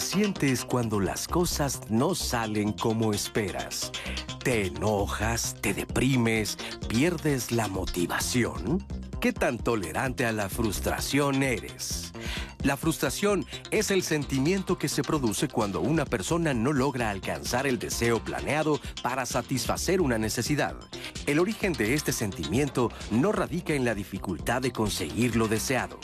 Te sientes cuando las cosas no salen como esperas? ¿Te enojas? ¿Te deprimes? ¿Pierdes la motivación? ¿Qué tan tolerante a la frustración eres? La frustración es el sentimiento que se produce cuando una persona no logra alcanzar el deseo planeado para satisfacer una necesidad. El origen de este sentimiento no radica en la dificultad de conseguir lo deseado,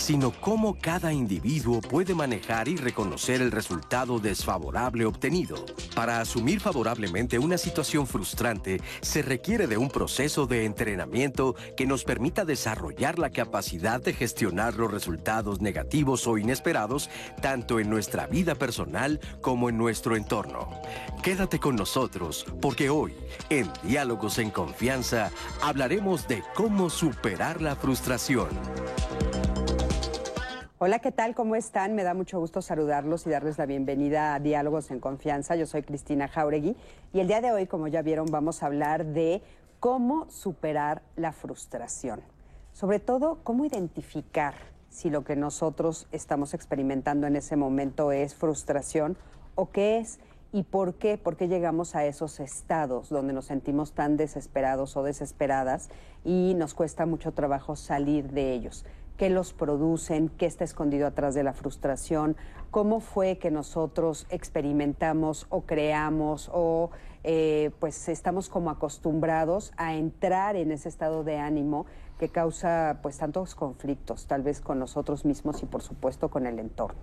sino cómo cada individuo puede manejar y reconocer el resultado desfavorable obtenido. Para asumir favorablemente una situación frustrante, se requiere de un proceso de entrenamiento que nos permita desarrollar la capacidad de gestionar los resultados negativos o inesperados, tanto en nuestra vida personal como en nuestro entorno. Quédate con nosotros, porque hoy, en Diálogos en Confianza, hablaremos de cómo superar la frustración. Hola, ¿qué tal? ¿Cómo están? Me da mucho gusto saludarlos y darles la bienvenida a Diálogos en Confianza. Yo soy Cristina Jauregui y el día de hoy, como ya vieron, vamos a hablar de cómo superar la frustración. Sobre todo, cómo identificar si lo que nosotros estamos experimentando en ese momento es frustración o qué es y por qué, por qué llegamos a esos estados donde nos sentimos tan desesperados o desesperadas y nos cuesta mucho trabajo salir de ellos qué los producen, qué está escondido atrás de la frustración, cómo fue que nosotros experimentamos o creamos o eh, pues estamos como acostumbrados a entrar en ese estado de ánimo que causa pues tantos conflictos, tal vez con nosotros mismos y por supuesto con el entorno.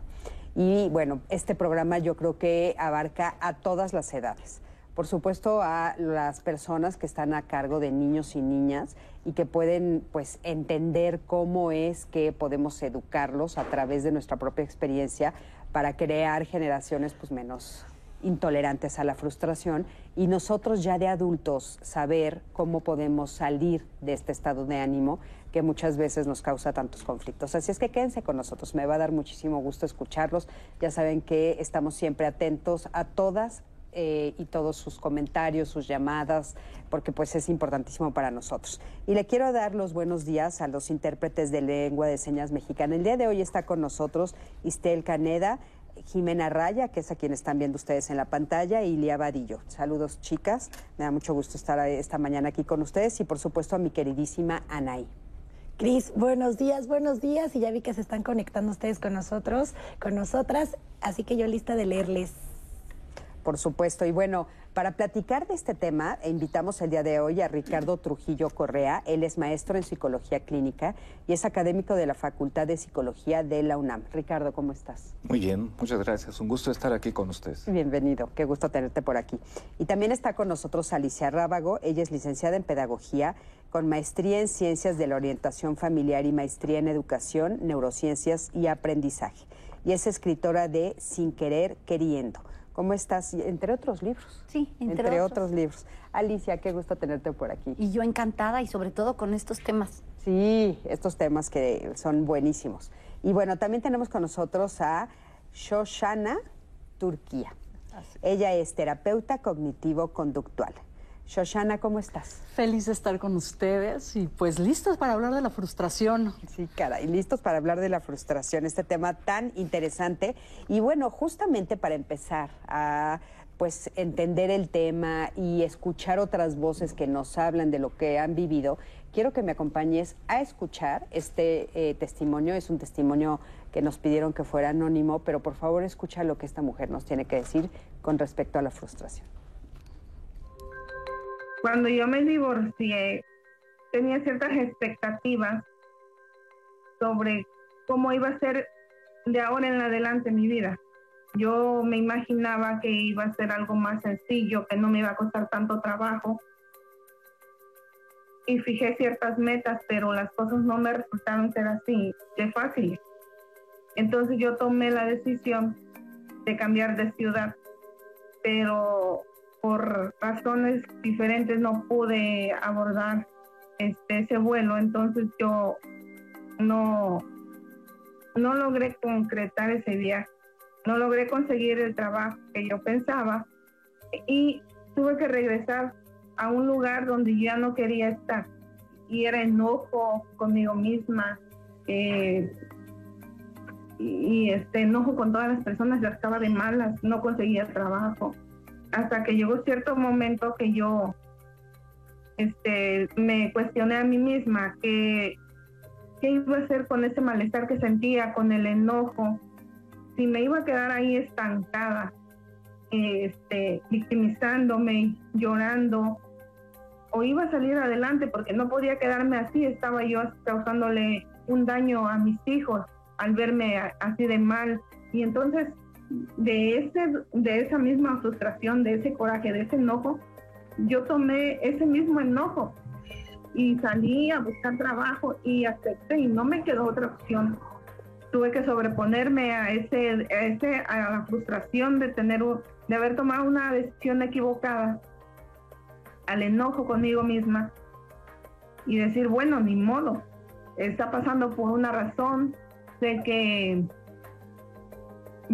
Y bueno, este programa yo creo que abarca a todas las edades por supuesto a las personas que están a cargo de niños y niñas y que pueden pues entender cómo es que podemos educarlos a través de nuestra propia experiencia para crear generaciones pues menos intolerantes a la frustración y nosotros ya de adultos saber cómo podemos salir de este estado de ánimo que muchas veces nos causa tantos conflictos. Así es que quédense con nosotros, me va a dar muchísimo gusto escucharlos. Ya saben que estamos siempre atentos a todas eh, y todos sus comentarios, sus llamadas, porque pues es importantísimo para nosotros. Y le quiero dar los buenos días a los intérpretes de lengua de señas mexicana. El día de hoy está con nosotros Istel Caneda, Jimena Raya, que es a quien están viendo ustedes en la pantalla, y Lía Vadillo. Saludos, chicas. Me da mucho gusto estar esta mañana aquí con ustedes y, por supuesto, a mi queridísima Anaí. Cris, buenos días, buenos días. Y ya vi que se están conectando ustedes con nosotros, con nosotras. Así que yo lista de leerles por supuesto. Y bueno, para platicar de este tema, invitamos el día de hoy a Ricardo Trujillo Correa. Él es maestro en psicología clínica y es académico de la Facultad de Psicología de la UNAM. Ricardo, ¿cómo estás? Muy bien, muchas gracias. Un gusto estar aquí con ustedes. Bienvenido, qué gusto tenerte por aquí. Y también está con nosotros Alicia Rábago. Ella es licenciada en Pedagogía con maestría en Ciencias de la Orientación Familiar y maestría en Educación, Neurociencias y Aprendizaje. Y es escritora de Sin Querer Queriendo ¿Cómo estás? Entre otros libros. Sí, entre, otros. libros. Alicia, qué gusto tenerte por aquí. Y yo encantada y sobre todo con estos temas. Sí, estos temas que son buenísimos. Y bueno, también tenemos con nosotros a Shoshana Turquía. Ella es terapeuta cognitivo-conductual. Shoshana, ¿cómo estás? Feliz de estar con ustedes y pues listos para hablar de la frustración. Sí, cara, y listos para hablar de la frustración, este tema tan interesante. Y bueno, justamente para empezar a pues entender el tema y escuchar otras voces que nos hablan de lo que han vivido, quiero que me acompañes a escuchar este eh, testimonio. Es un testimonio que nos pidieron que fuera anónimo, pero por favor escucha lo que esta mujer nos tiene que decir con respecto a la frustración. Cuando yo me divorcié, tenía ciertas expectativas sobre cómo iba a ser de ahora en adelante mi vida. Yo me imaginaba que iba a ser algo más sencillo, que no me iba a costar tanto trabajo. Y fijé ciertas metas, pero las cosas no me resultaron ser así de fácil. Entonces yo tomé la decisión de cambiar de ciudad, pero por razones diferentes no pude abordar este, ese vuelo, entonces yo no, no logré concretar ese viaje, no logré conseguir el trabajo que yo pensaba. Y tuve que regresar a un lugar donde yo ya no quería estar. Y era enojo conmigo misma eh, y, este enojo con todas las personas, ya estaba de malas, no conseguía trabajo hasta que llegó cierto momento que yo este, me cuestioné a mí misma que qué iba a hacer con ese malestar que sentía, con el enojo, si me iba a quedar ahí estancada, este, victimizándome, llorando, o iba a salir adelante porque no podía quedarme así, estaba yo causándole un daño a mis hijos al verme así de mal. Y entonces de, ese, de esa misma frustración, de ese coraje, de ese enojo, yo tomé ese mismo enojo y salí a buscar trabajo y acepté y no me quedó otra opción. Tuve que sobreponerme a ese, a, ese, a la frustración de tener de haber tomado una decisión equivocada, al enojo conmigo misma y decir, bueno, ni modo, está pasando por una razón, sé que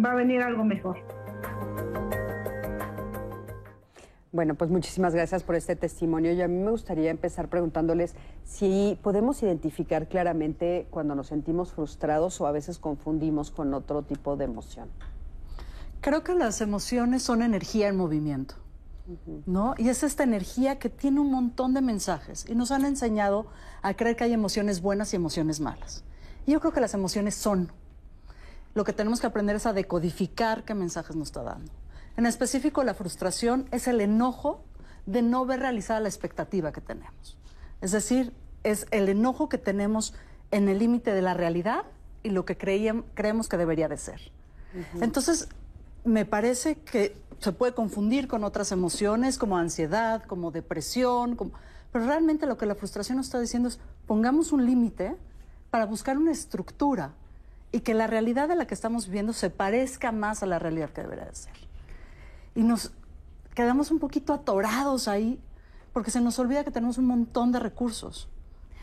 va a venir algo mejor. Bueno, pues muchísimas gracias por este testimonio y a mí me gustaría empezar preguntándoles si podemos identificar claramente cuando nos sentimos frustrados o a veces confundimos con otro tipo de emoción. Creo que las emociones son energía en movimiento, ¿no? Y es esta energía que tiene un montón de mensajes y nos han enseñado a creer que hay emociones buenas y emociones malas. Y yo creo que las emociones son lo que tenemos que aprender es a decodificar qué mensajes nos está dando. En específico, la frustración es el enojo de no ver realizada la expectativa que tenemos. Es decir, es el enojo que tenemos en el límite de la realidad y lo que creemos que debería de ser. Entonces, me parece que se puede confundir con otras emociones como ansiedad, como depresión, pero realmente lo que la frustración nos está diciendo es pongamos un límite para buscar una estructura y que la realidad de la que estamos viviendo se parezca más a la realidad que debería de ser. Y nos quedamos un poquito atorados ahí porque se nos olvida que tenemos un montón de recursos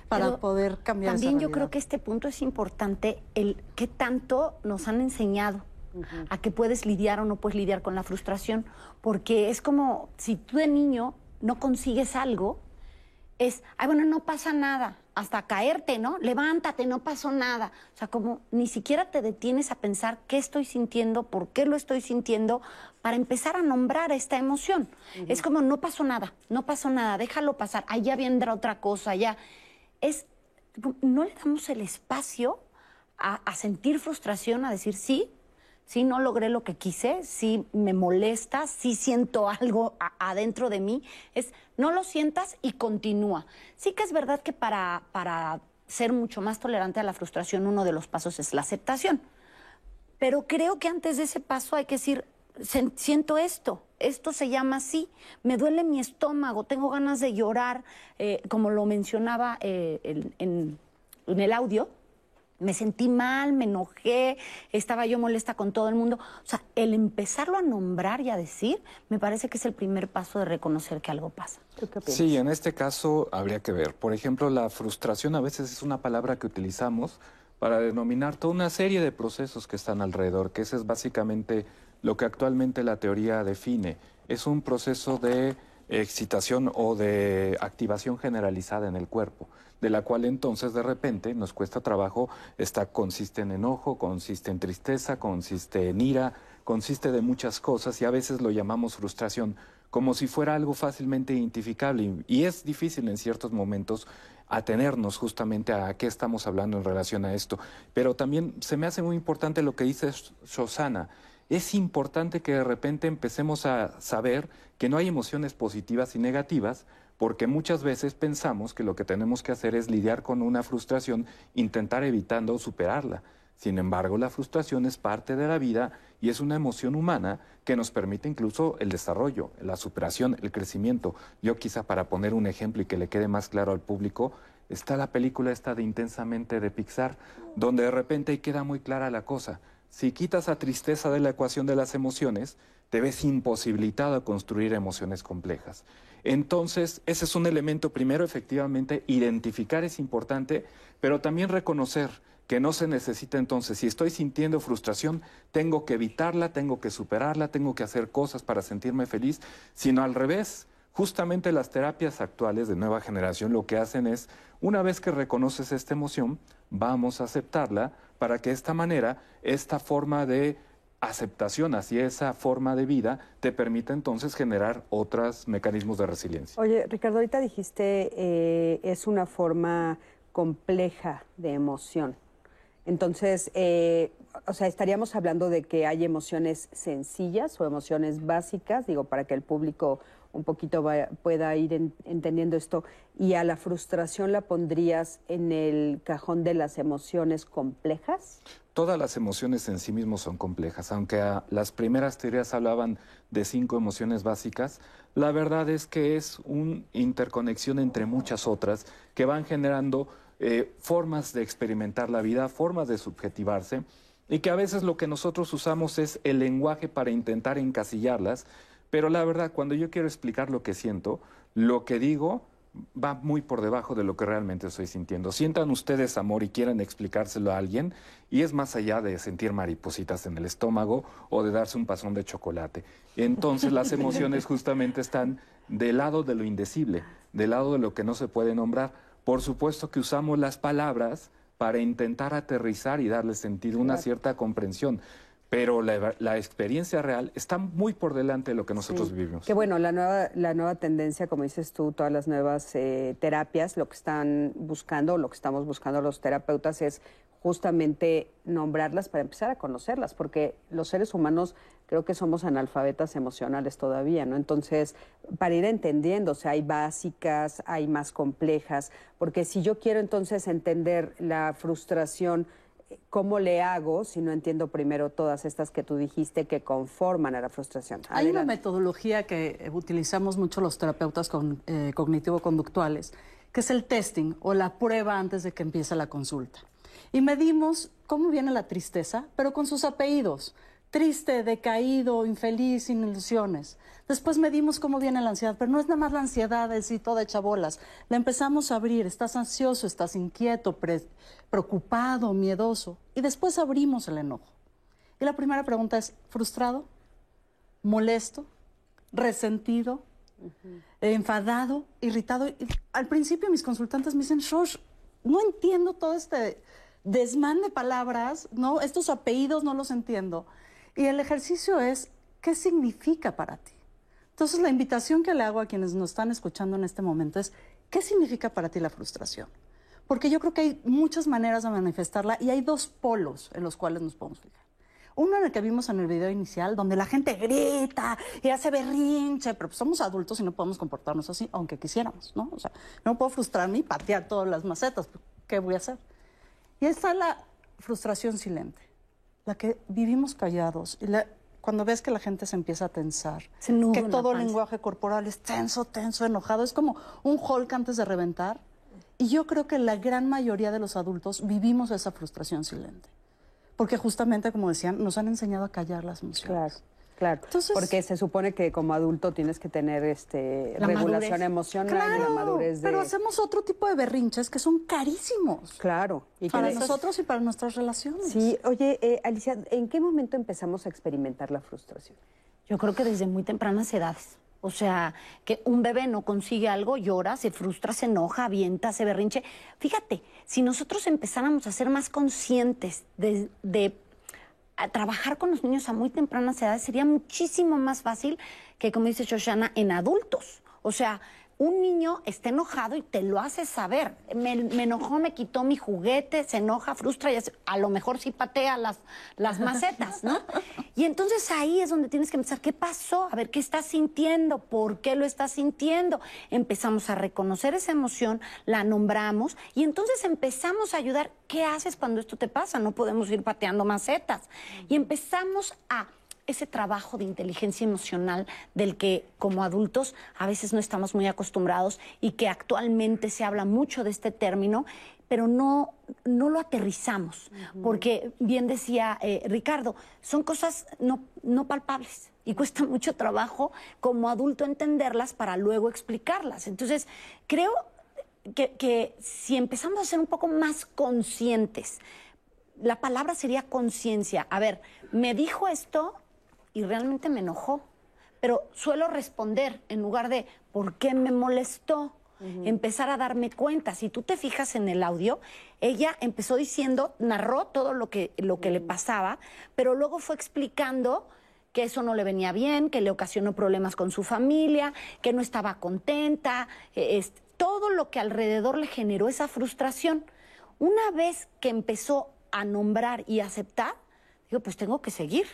para poder cambiar También yo creo que este punto es importante, el qué tanto nos han enseñado a que puedes lidiar o no puedes lidiar con la frustración, porque es como si tú de niño no consigues algo, es, ay, bueno, no pasa nada, hasta caerte, ¿no? Levántate, no pasó nada. O sea, como ni siquiera te detienes a pensar qué estoy sintiendo, por qué lo estoy sintiendo, para empezar a nombrar esta emoción. Es como, no pasó nada, no pasó nada, déjalo pasar, allá vendrá otra cosa, ya. Es, no le damos el espacio a, a sentir frustración, a decir, sí, sí no logré lo que quise, sí me molesta, sí siento algo adentro de mí, es no lo sientas y continúa. Sí que es verdad que para, para ser mucho más tolerante a la frustración, uno de los pasos es la aceptación. Pero creo que antes de ese paso hay que decir, siento esto, esto se llama así, me duele mi estómago, tengo ganas de llorar, eh, como lo mencionaba eh, en el audio, me sentí mal, me enojé, estaba yo molesta con todo el mundo. O sea, el empezarlo a nombrar y a decir, me parece que es el primer paso de reconocer que algo pasa. Sí, en este caso habría que ver. Por ejemplo, la frustración a veces es una palabra que utilizamos para denominar toda una serie de procesos que están alrededor, que ese es básicamente lo que actualmente la teoría define. Es un proceso de excitación o de activación generalizada en el cuerpo, de la cual entonces de repente nos cuesta trabajo, está, consiste en enojo, consiste en tristeza, consiste en ira, consiste de muchas cosas y a veces lo llamamos frustración como si fuera algo fácilmente identificable y es difícil en ciertos momentos atenernos justamente a qué estamos hablando en relación a esto. Pero también se me hace muy importante lo que dice Shosana es importante que de repente empecemos a saber que no hay emociones positivas y negativas, porque muchas veces pensamos que lo que tenemos que hacer es lidiar con una frustración, intentar evitando superarla. Sin embargo, la frustración es parte de la vida y es una emoción humana que nos permite incluso el desarrollo, la superación, el crecimiento. Yo quizá para poner un ejemplo y que le quede más claro al público, está la película esta de Intensamente de Pixar, donde de repente ahí queda muy clara la cosa. Si quitas a tristeza de la ecuación de las emociones, te ves imposibilitado a construir emociones complejas. Entonces, ese es un elemento, primero, efectivamente, identificar es importante, pero también reconocer que no se necesita entonces, si estoy sintiendo frustración, tengo que evitarla, tengo que superarla, tengo que hacer cosas para sentirme feliz, sino al revés. Justamente las terapias actuales de nueva generación lo que hacen es, una vez que reconoces esta emoción, vamos a aceptarla para que de esta manera, esta forma de aceptación hacia esa forma de vida te permita entonces generar otros mecanismos de resiliencia. Oye, Ricardo, ahorita dijiste eh, es una forma compleja de emoción. Entonces, eh, o sea, estaríamos hablando de que hay emociones sencillas o emociones básicas, digo, para que el público un poquito pueda ir entendiendo esto. ¿Y a la frustración la pondrías en el cajón de las emociones complejas? Todas las emociones en sí mismos son complejas, aunque las primeras teorías hablaban de cinco emociones básicas, la verdad es que es una interconexión entre muchas otras que van generando eh, formas de experimentar la vida, formas de subjetivarse, y que a veces lo que nosotros usamos es el lenguaje para intentar encasillarlas, pero la verdad, cuando yo quiero explicar lo que siento, lo que digo va muy por debajo de lo que realmente estoy sintiendo. Sientan ustedes amor y quieran explicárselo a alguien y es más allá de sentir maripositas en el estómago o de darse un pasón de chocolate. Entonces las emociones justamente están del lado de lo indecible, del lado de lo que no se puede nombrar. Por supuesto que usamos las palabras para intentar aterrizar y darle sentido, una cierta comprensión pero la, experiencia real está muy por delante de lo que nosotros vivimos. Que bueno, la nueva, la nueva tendencia, como dices tú, todas las nuevas eh, terapias, lo que están buscando, lo que estamos buscando los terapeutas es justamente nombrarlas para empezar a conocerlas, porque los seres humanos creo que somos analfabetas emocionales todavía, ¿no? Entonces, para ir entendiendo, o sea, hay básicas, hay más complejas, porque si yo quiero entonces entender la frustración, ¿cómo le hago si no entiendo primero todas estas que tú dijiste que conforman a la frustración? Hay una metodología que utilizamos mucho los terapeutas eh, cognitivo-conductuales, que es el testing o la prueba antes de que empiece la consulta. Y medimos cómo viene la tristeza, pero con sus apellidos triste, decaído, infeliz, sin ilusiones. Después medimos cómo viene la ansiedad, pero no es nada más la ansiedad así toda hecha bolas. La empezamos a abrir, estás ansioso, estás inquieto, preocupado, miedoso. Y después abrimos el enojo. Y la primera pregunta es, ¿frustrado? ¿Molesto? ¿Resentido? ¿Enfadado? ¿Irritado? al principio mis consultantes me dicen, Shosh, no entiendo todo este desmán de palabras, ¿no? Estos apellidos no los entiendo. Y el ejercicio es, ¿qué significa para ti? Entonces, la invitación que le hago a quienes nos están escuchando en este momento es, ¿qué significa para ti la frustración? Porque yo creo que hay muchas maneras de manifestarla y hay dos polos en los cuales nos podemos fijar. Uno en el que vimos en el video inicial, donde la gente grita y hace berrinche, pero pues somos adultos y no podemos comportarnos así, aunque quisiéramos, ¿no? O sea, no puedo frustrarme y patear todas las macetas, pues, ¿qué voy a hacer? Y está la frustración silente la que vivimos callados y cuando ves que la gente se empieza a tensar, que todo el lenguaje corporal es tenso, tenso, enojado, es como un Hulk antes de reventar. Y yo creo que la gran mayoría de los adultos vivimos esa frustración silente. Porque justamente, como decían, nos han enseñado a callar las emociones. Claro, porque se supone que como adulto tienes que tener este regulación emocional y la madurez de... pero hacemos otro tipo de berrinches que son carísimos. Claro. Y para nosotros y para nuestras relaciones. Sí, oye, eh, Alicia, ¿en qué momento empezamos a experimentar la frustración? Yo creo que desde muy tempranas edades. O sea, que un bebé no consigue algo, llora, se frustra, se enoja, avienta, se berrinche. Fíjate, si nosotros empezáramos a ser más conscientes de, de trabajar con los niños a muy tempranas edades sería muchísimo más fácil que, como dice Shoshana, en adultos. O sea, un niño está enojado y te lo hace saber. Me, enojó, me quitó mi juguete, se enoja, frustra y a lo mejor sí patea las, las macetas, ¿no? Y entonces ahí es donde tienes que pensar, ¿qué pasó? A ver, ¿qué estás sintiendo? ¿Por qué lo estás sintiendo? Empezamos a reconocer esa emoción, la nombramos y entonces empezamos a ayudar. ¿Qué haces cuando esto te pasa? No podemos ir pateando macetas. Y empezamos a ese trabajo de inteligencia emocional del que como adultos a veces no estamos muy acostumbrados y que actualmente se habla mucho de este término, pero no, no lo aterrizamos, porque bien decía eh, Ricardo, son cosas no, no palpables. y cuesta mucho trabajo como adulto entenderlas para luego explicarlas. Entonces, creo que, que si empezamos a ser un poco más conscientes, la palabra sería conciencia. A ver, me dijo esto y realmente me enojó, pero suelo responder en lugar de ¿por qué me molestó? Empezar a darme cuenta. Si tú te fijas en el audio, ella empezó diciendo, narró todo lo que, lo que le pasaba, pero luego fue explicando que eso no le venía bien, que le ocasionó problemas con su familia, que no estaba contenta, eh, es, todo lo que alrededor le generó esa frustración. Una vez que empezó a nombrar y aceptar, digo, pues tengo que seguir.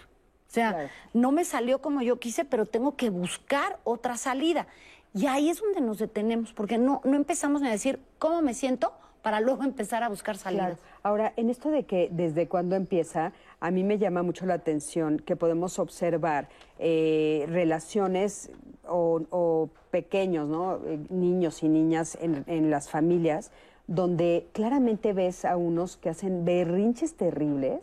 O sea, Claro. no me salió como yo quise, pero tengo que buscar otra salida. Y ahí es donde nos detenemos, porque no, no empezamos ni a decir cómo me siento para luego empezar a buscar salidas. Claro. Ahora, en esto de que desde cuándo empieza, a mí me llama mucho la atención que podemos observar eh, relaciones o, o pequeños, ¿no? Eh, Niños y niñas en, en las familias, donde claramente ves a unos que hacen berrinches terribles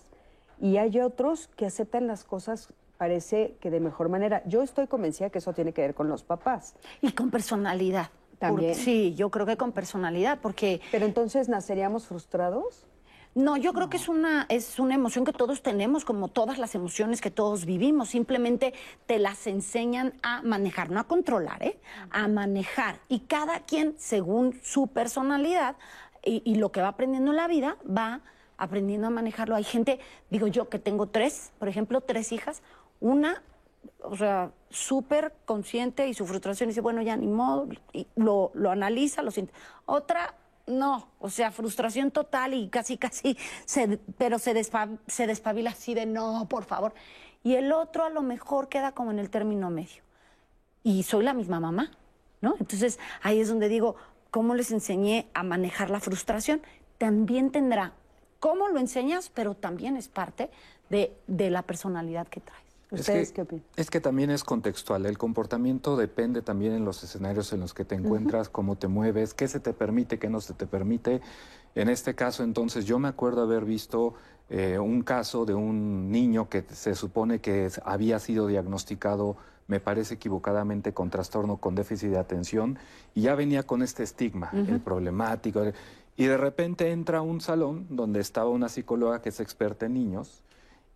y hay otros que aceptan las cosas, parece que de mejor manera. Yo estoy convencida que eso tiene que ver con los papás. Y con personalidad. También. Porque- sí, yo creo que con personalidad, porque Pero entonces, ¿naceríamos frustrados? No, yo creo que es una, es una emoción que todos tenemos, como todas las emociones que todos vivimos. Simplemente te las enseñan a manejar, no a controlar, ¿eh? A manejar. Y cada quien, según su personalidad y, y lo que va aprendiendo en la vida, va aprendiendo a manejarlo. Hay gente, digo yo, que tengo tres, por ejemplo, tres hijas. Una, o sea, súper consciente y su frustración dice, bueno, ya ni modo, lo, lo analiza, lo siente. Otra, no, o sea, frustración total y casi, casi, se, pero se, despa- se despabila así de no, por favor. Y el otro a lo mejor queda como en el término medio. Y soy la misma mamá, ¿no? Entonces ahí es donde digo, ¿cómo les enseñé a manejar la frustración? También tendrá cómo lo enseñas, pero también es parte de, de la personalidad que traes. Es ¿Ustedes que- qué opinan? Es que también es contextual. El comportamiento depende también en los escenarios en los que te encuentras, cómo te mueves, qué se te permite, qué no se te permite. En este caso, entonces, yo me acuerdo haber visto eh, un caso de un niño que se supone que es- había sido diagnosticado, me parece equivocadamente, con trastorno con déficit de atención y ya venía con este estigma, el problemático. el- Y de repente entra un salón donde estaba una psicóloga que es experta en niños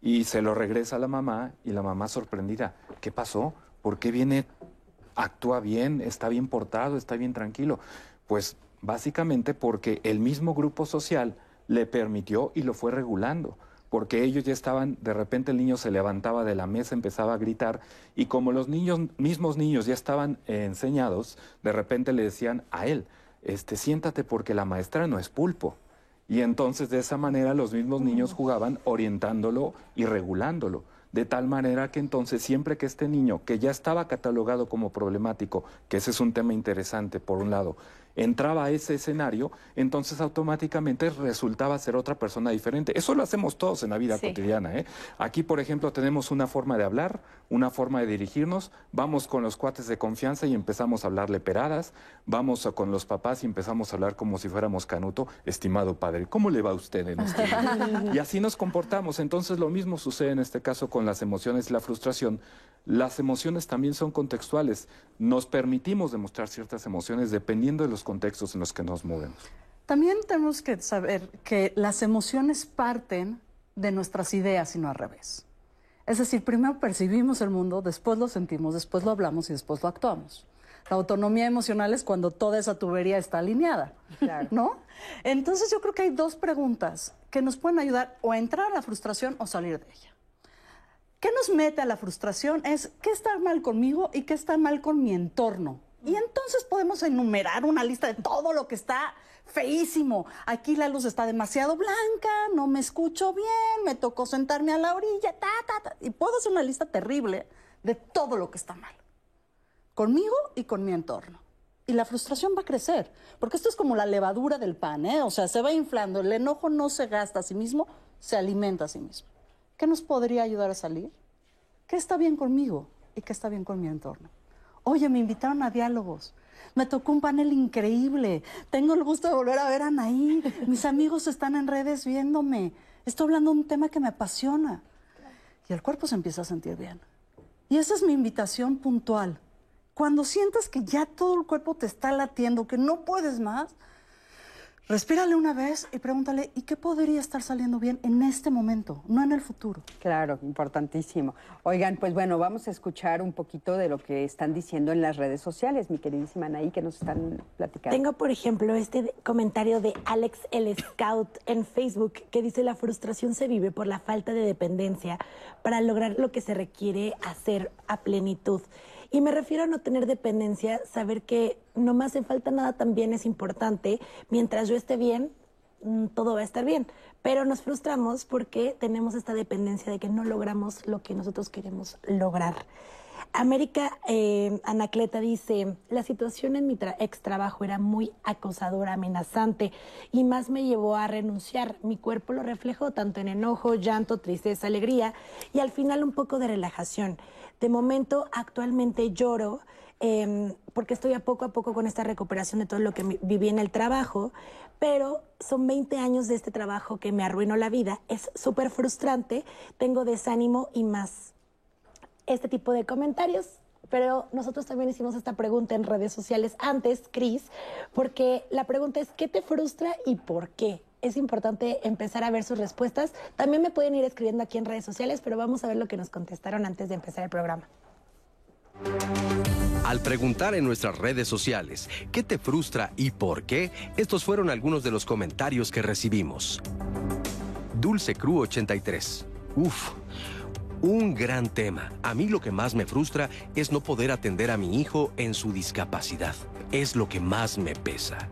y se lo regresa a la mamá y la mamá sorprendida. ¿Qué pasó? ¿Por qué viene, actúa bien, está bien portado, está bien tranquilo? Pues básicamente porque el mismo grupo social le permitió y lo fue regulando. Porque ellos ya estaban, de repente el niño se levantaba de la mesa, empezaba a gritar, y como los niños, mismos niños ya estaban enseñados, de repente le decían a él, este, siéntate porque la maestra no es pulpo. Y entonces de esa manera los mismos niños jugaban orientándolo y regulándolo. De tal manera que entonces siempre que este niño, que ya estaba catalogado como problemático, que ese es un tema interesante por un lado, entraba a ese escenario, entonces automáticamente resultaba ser otra persona diferente. Eso lo hacemos todos en la vida Sí. cotidiana. ¿eh? Aquí, por ejemplo, tenemos una forma de hablar, una forma de dirigirnos, vamos con los cuates de confianza y empezamos a hablarle peradas, vamos a- con los papás y empezamos a hablar como si fuéramos canuto, estimado padre, ¿cómo le va a usted en este día?" Y así nos comportamos. Entonces lo mismo sucede en este caso con las emociones y la frustración. Las emociones también son contextuales. Nos permitimos demostrar ciertas emociones dependiendo de los contextos en los que nos movemos. También tenemos que saber que las emociones parten de nuestras ideas y no al revés. Es decir, primero percibimos el mundo, después lo sentimos, después lo hablamos y después lo actuamos. La autonomía emocional es cuando toda esa tubería está alineada, Claro. ¿no? Entonces yo creo que hay dos preguntas que nos pueden ayudar o a entrar a la frustración o salir de ella. ¿Qué nos mete a la frustración? Es qué está mal conmigo y qué está mal con mi entorno. Y entonces podemos enumerar una lista de todo lo que está feísimo. Aquí la luz está demasiado blanca, no me escucho bien, me tocó sentarme a la orilla, ta, ta, ta. Y puedo hacer una lista terrible de todo lo que está mal. Conmigo y con mi entorno. Y la frustración va a crecer, porque esto es como la levadura del pan, ¿eh? O sea, se va inflando, el enojo no se gasta a sí mismo, se alimenta a sí mismo. ¿Qué nos podría ayudar a salir? ¿Qué está bien conmigo y qué está bien con mi entorno? Oye, me invitaron a diálogos. Me tocó un panel increíble. Tengo el gusto de volver a ver a Anaí. Mis amigos están en redes viéndome. Estoy hablando de un tema que me apasiona. Y el cuerpo se empieza a sentir bien. Y esa es mi invitación puntual. Cuando sientas que ya todo el cuerpo te está latiendo, que no puedes más, Respírale una vez y pregúntale, ¿y qué podría estar saliendo bien en este momento, no en el futuro? Claro, importantísimo. Oigan, pues bueno, vamos a escuchar un poquito de lo que están diciendo en las redes sociales, mi queridísima Anaí, que nos están platicando. Tengo, por ejemplo, este comentario de Alex el Scout en Facebook que dice, la frustración se vive por la falta de dependencia para lograr lo que se requiere hacer a plenitud. Y me refiero a no tener dependencia, saber que no me hace falta nada también es importante. Mientras yo esté bien, mm, todo va a estar bien. Pero nos frustramos porque tenemos esta dependencia de que no logramos lo que nosotros queremos lograr. América eh, Anacleta dice, la situación en mi ex trabajo era muy acosadora, amenazante y más me llevó a renunciar. Mi cuerpo lo reflejó tanto en enojo, llanto, tristeza, alegría y al final un poco de relajación. De momento, actualmente lloro em, porque estoy a poco a poco con esta recuperación de todo lo que viví en el trabajo, pero son 20 años de este trabajo que me arruinó la vida. Es súper frustrante, tengo desánimo y más. Este tipo de comentarios pero nosotros también hicimos esta pregunta en redes sociales antes, Cris, porque la pregunta es, ¿qué te frustra y por qué? Es importante empezar a ver sus respuestas. También me pueden ir escribiendo aquí en redes sociales, pero vamos a ver lo que nos contestaron antes de empezar el programa. Al preguntar en nuestras redes sociales qué te frustra y por qué, estos fueron algunos de los comentarios que recibimos. Dulce Cru 83. Uf, un gran tema. A mí lo que más me frustra es no poder atender a mi hijo en su discapacidad. Es lo que más me pesa.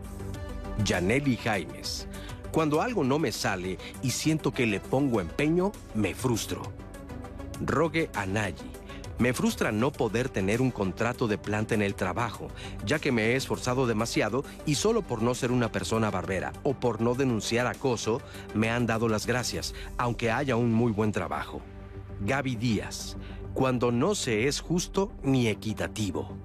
Janely Jaimes. Cuando algo no me sale y siento que le pongo empeño, me frustro. Rogue Anayi. Me frustra no poder tener un contrato de planta en el trabajo, ya que me he esforzado demasiado y solo por no ser una persona barbera o por no denunciar acoso, me han dado las gracias, aunque haya un muy buen trabajo. Gaby Díaz. Cuando no se es justo ni equitativo.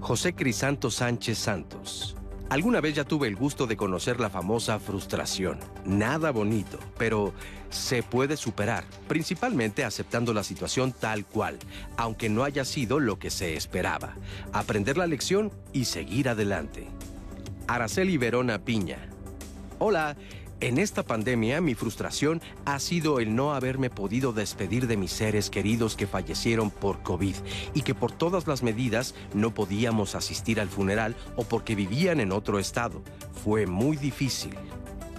José Crisanto Sánchez Santos. Alguna vez ya tuve el gusto de conocer la famosa frustración. Nada bonito, pero se puede superar, principalmente aceptando la situación tal cual, aunque no haya sido lo que se esperaba. Aprender la lección y seguir adelante. Araceli Verona Piña. Hola, en esta pandemia mi frustración ha sido el no haberme podido despedir de mis seres queridos que fallecieron por COVID y que por todas las medidas no podíamos asistir al funeral o porque vivían en otro estado. Fue muy difícil.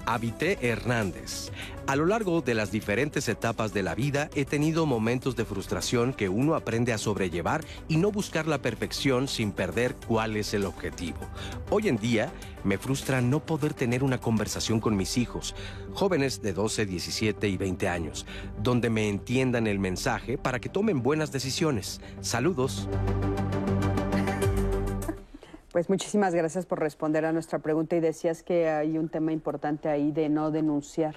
Habité Hernández. A lo largo de las diferentes etapas de la vida he tenido momentos de frustración que uno aprende a sobrellevar y no buscar la perfección sin perder cuál es el objetivo. Hoy en día me frustra no poder tener una conversación con mis hijos, jóvenes de 12, 17 y 20 años, donde me entiendan el mensaje para que tomen buenas decisiones. Saludos. Pues muchísimas gracias por responder a nuestra pregunta y decías que hay un tema importante ahí de no denunciar.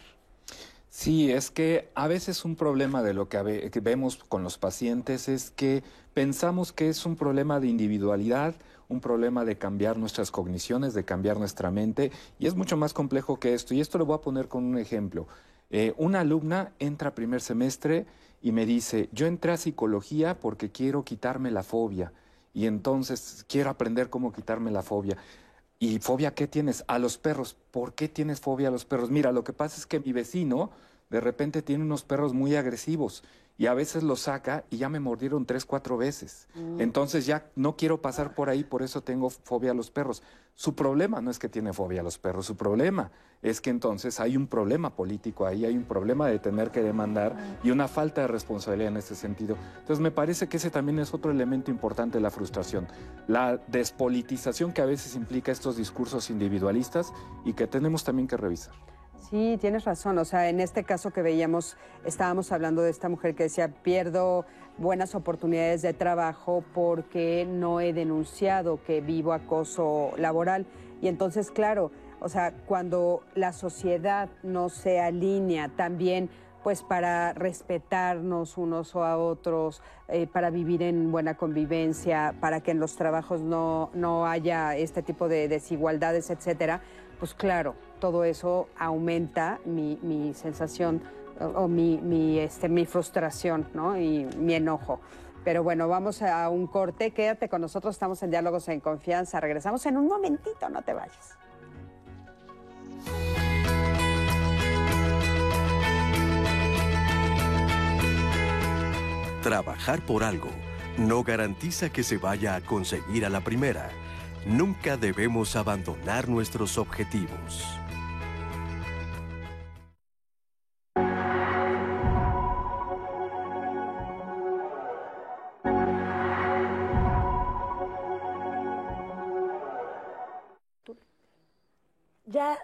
Sí, es que a veces un problema de lo que, vemos con los pacientes es que pensamos que es un problema de individualidad, un problema de cambiar nuestras cogniciones, de cambiar nuestra mente, y es mucho más complejo que esto. Y esto lo voy a poner con un ejemplo. Eh, una alumna entra primer semestre y me dice, yo entré a psicología porque quiero quitarme la fobia y entonces quiero aprender cómo quitarme la fobia. ¿Y fobia qué tienes? A los perros. ¿Por qué tienes fobia a los perros? Mira, lo que pasa es que mi vecino de repente tiene unos perros muy agresivos y a veces los saca y ya me mordieron tres, cuatro veces. Mm. Entonces ya no quiero pasar por ahí, por eso tengo fobia a los perros. Su problema no es que tiene fobia a los perros, su problema es que entonces hay un problema político ahí, hay un problema de tener que demandar y una falta de responsabilidad en ese sentido. Entonces me parece que ese también es otro elemento importante de la frustración, la despolitización que a veces implica estos discursos individualistas y que tenemos también que revisar. Sí, tienes razón. O sea, en este caso que veíamos, estábamos hablando de esta mujer que decía, pierdo buenas oportunidades de trabajo porque no he denunciado que vivo acoso laboral. Y entonces, claro, o sea, cuando la sociedad no se alinea también pues para respetarnos unos o a otros, eh, para vivir en buena convivencia, para que en los trabajos no, no haya este tipo de desigualdades, etcétera, pues claro, todo eso aumenta mi, mi sensación o, mi, mi, este, mi frustración ¿no? y mi enojo. Pero bueno, vamos a un corte. Quédate con nosotros, estamos en Diálogos en Confianza. Regresamos en un momentito, no te vayas. Trabajar por algo no garantiza que se vaya a conseguir a la primera. Nunca debemos abandonar nuestros objetivos.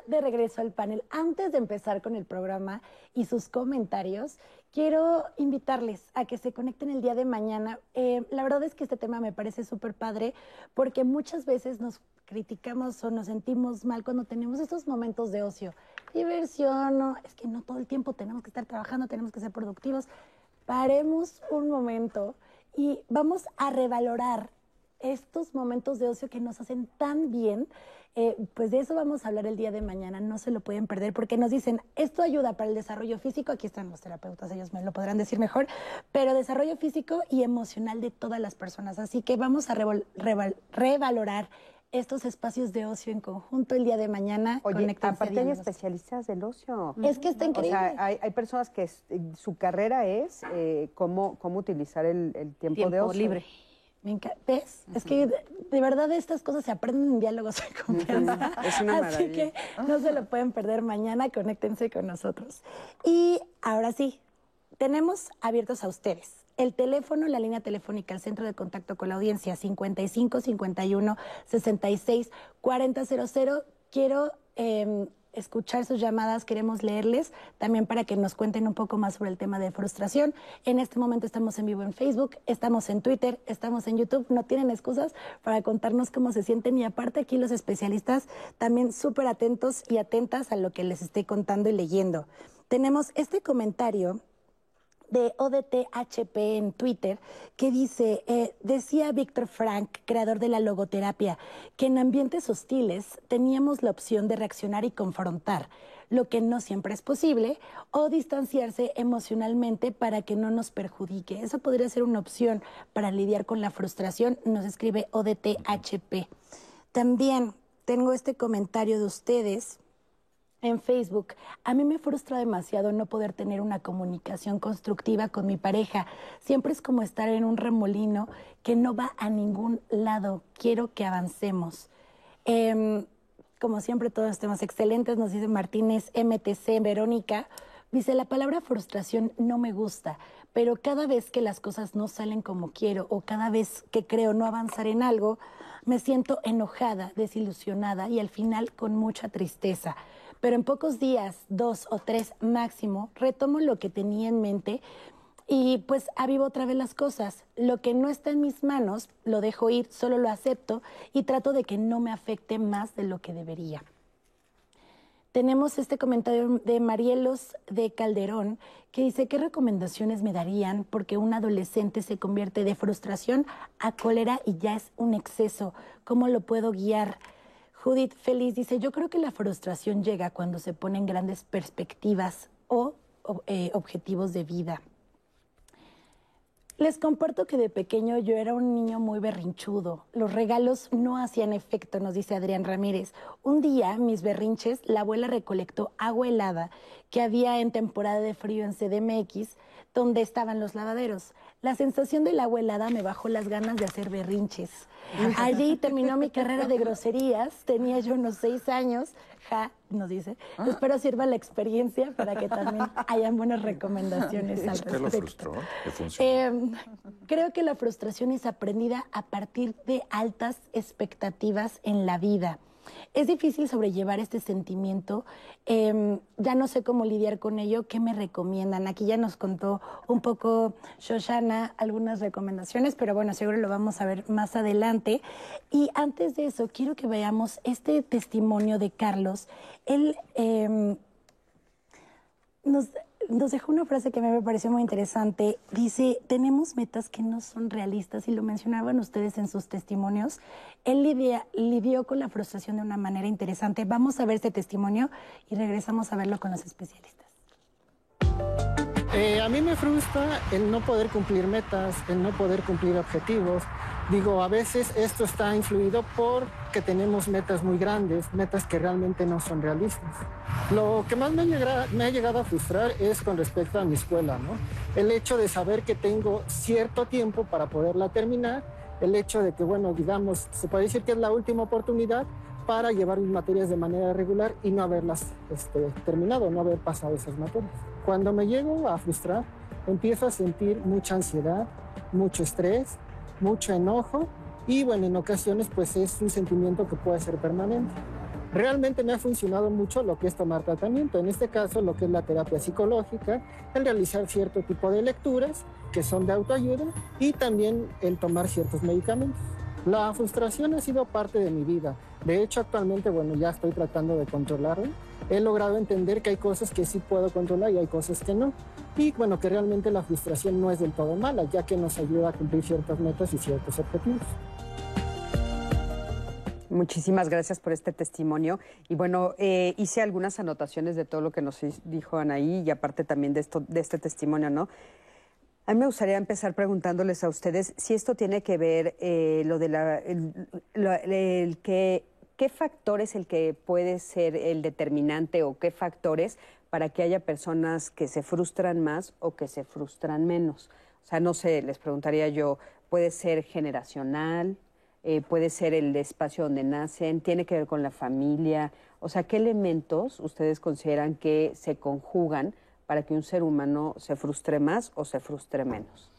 De regreso al panel, antes de empezar con el programa y sus comentarios, quiero invitarles a que se conecten el día de mañana. Eh, la verdad es que este tema me parece súper padre porque muchas veces nos criticamos o nos sentimos mal cuando tenemos estos momentos de ocio. Diversión, no, es que no todo el tiempo tenemos que estar trabajando, tenemos que ser productivos. Paremos un momento y vamos a revalorar estos momentos de ocio que nos hacen tan bien. Eh, pues de eso vamos a hablar el día de mañana, no se lo pueden perder, porque nos dicen, esto ayuda para el desarrollo físico, aquí están los terapeutas, ellos me lo podrán decir mejor, pero desarrollo físico y emocional de todas las personas. Así que vamos a reval- revalorar estos espacios de ocio en conjunto el día de mañana. Oye, aparte hay especialistas del ocio. Es que está O increíble. sea, hay, hay personas que es- su carrera es eh, cómo, cómo utilizar el, el tiempo, de Tiempo ocio. libre. Me enca- ¿Ves? Es que de, de verdad estas cosas se aprenden en diálogos de confianza. Es una Así maravilla. que no se lo pueden perder mañana, conéctense con nosotros. Y ahora sí, tenemos abiertos a ustedes. El teléfono, la línea telefónica, el centro de contacto con la audiencia, 55 51 66 4000. Quiero eh, escuchar sus llamadas, queremos leerles también para que nos cuenten un poco más sobre el tema de frustración. En este momento estamos en vivo en Facebook, estamos en Twitter, estamos en YouTube, no tienen excusas para contarnos cómo se sienten y aparte aquí los especialistas también súper atentos y atentas a lo que les estoy contando y leyendo. Tenemos este comentario de ODTHP en Twitter que dice, eh, decía Víctor Frank, creador de la logoterapia, que en ambientes hostiles teníamos la opción de reaccionar y confrontar, lo que no siempre es posible, o distanciarse emocionalmente para que no nos perjudique. Eso podría ser una opción para lidiar con la frustración, nos escribe ODTHP. También tengo este comentario de ustedes en Facebook. A mí me frustra demasiado no poder tener una comunicación constructiva con mi pareja. Siempre es como estar en un remolino que no va a ningún lado. Quiero que avancemos. Em, como siempre, todos temas excelentes, nos dice Martínez MTC, Verónica. Dice, la palabra frustración no me gusta, pero cada vez que las cosas no salen como quiero o cada vez que creo no avanzar en algo, me siento enojada, desilusionada y al final con mucha tristeza. Pero en pocos días, dos o tres máximo, retomo lo que tenía en mente y pues avivo otra vez las cosas. Lo que no está en mis manos, lo dejo ir, solo lo acepto y trato de que no me afecte más de lo que debería. Tenemos este comentario de Marielos de Calderón que dice, ¿qué recomendaciones me darían? Porque un adolescente se convierte de frustración a cólera y ya es un exceso. ¿Cómo lo puedo guiar? Judith Feliz dice, yo creo que la frustración llega cuando se ponen grandes perspectivas o, eh, objetivos de vida. Les comparto que de pequeño yo era un niño muy berrinchudo. Los regalos no hacían efecto, nos dice Adrián Ramírez. Un día, mis berrinches, la abuela recolectó agua helada que había en temporada de frío en CDMX, donde estaban los lavaderos. La sensación del agua helada me bajó las ganas de hacer berrinches. Allí terminó mi carrera de groserías. Tenía yo unos seis años. Ja, nos dice. Espero sirva la experiencia para que también hayan buenas recomendaciones al ¿Usted lo respecto. frustró? ¿Le funcionó? Eh, creo que la frustración es aprendida a partir de altas expectativas en la vida. Es difícil sobrellevar este sentimiento. eh, ya no sé cómo lidiar con ello. ¿Qué me recomiendan? Aquí ya nos contó un poco Shoshana algunas recomendaciones, pero bueno, seguro lo vamos a ver más adelante. Y antes de eso, quiero que veamos este testimonio de Carlos. Él eh, nos, nos dejó una frase que a mí me pareció muy interesante. Dice, tenemos metas que no son realistas y lo mencionaban ustedes en sus testimonios. Él lidió con la frustración de una manera interesante. Vamos a ver este testimonio y regresamos a verlo con los especialistas. Eh, a mí me frustra el no poder cumplir metas, el no poder cumplir objetivos. Digo, a veces esto está influido porque tenemos metas muy grandes, metas que realmente no son realistas. Lo que más me me ha llegado a frustrar es con respecto a mi escuela, ¿no? El hecho de saber que tengo cierto tiempo para poderla terminar, el hecho de que, bueno, digamos, se puede decir que es la última oportunidad para llevar mis materias de manera regular y no haberlas este, terminado, no haber pasado esas materias. Cuando me llego a frustrar, empiezo a sentir mucha ansiedad, mucho estrés, mucho enojo y bueno, en ocasiones pues es un sentimiento que puede ser permanente. Realmente me ha funcionado mucho lo que es tomar tratamiento, en este caso lo que es la terapia psicológica, el realizar cierto tipo de lecturas que son de autoayuda y también el tomar ciertos medicamentos. La frustración ha sido parte de mi vida. De hecho, actualmente, bueno, ya estoy tratando de controlarla. He logrado entender que hay cosas que sí puedo controlar y hay cosas que no. Y bueno, que realmente la frustración no es del todo mala, ya que nos ayuda a cumplir ciertas metas y ciertos objetivos. Muchísimas gracias por este testimonio. Y bueno, eh, hice algunas anotaciones de todo lo que nos dijo Anaí y aparte también de, esto, de este testimonio, ¿no? A mí me gustaría empezar preguntándoles a ustedes si esto tiene que ver eh, lo de la, el, que, qué factor es el que puede ser el determinante o qué factores para que haya personas que se frustran más o que se frustran menos. O sea, no sé, les preguntaría yo, puede ser generacional, eh, puede ser el espacio donde nacen, tiene que ver con la familia. O sea, ¿qué elementos ustedes consideran que se conjugan para que un ser humano se frustre más o se frustre menos?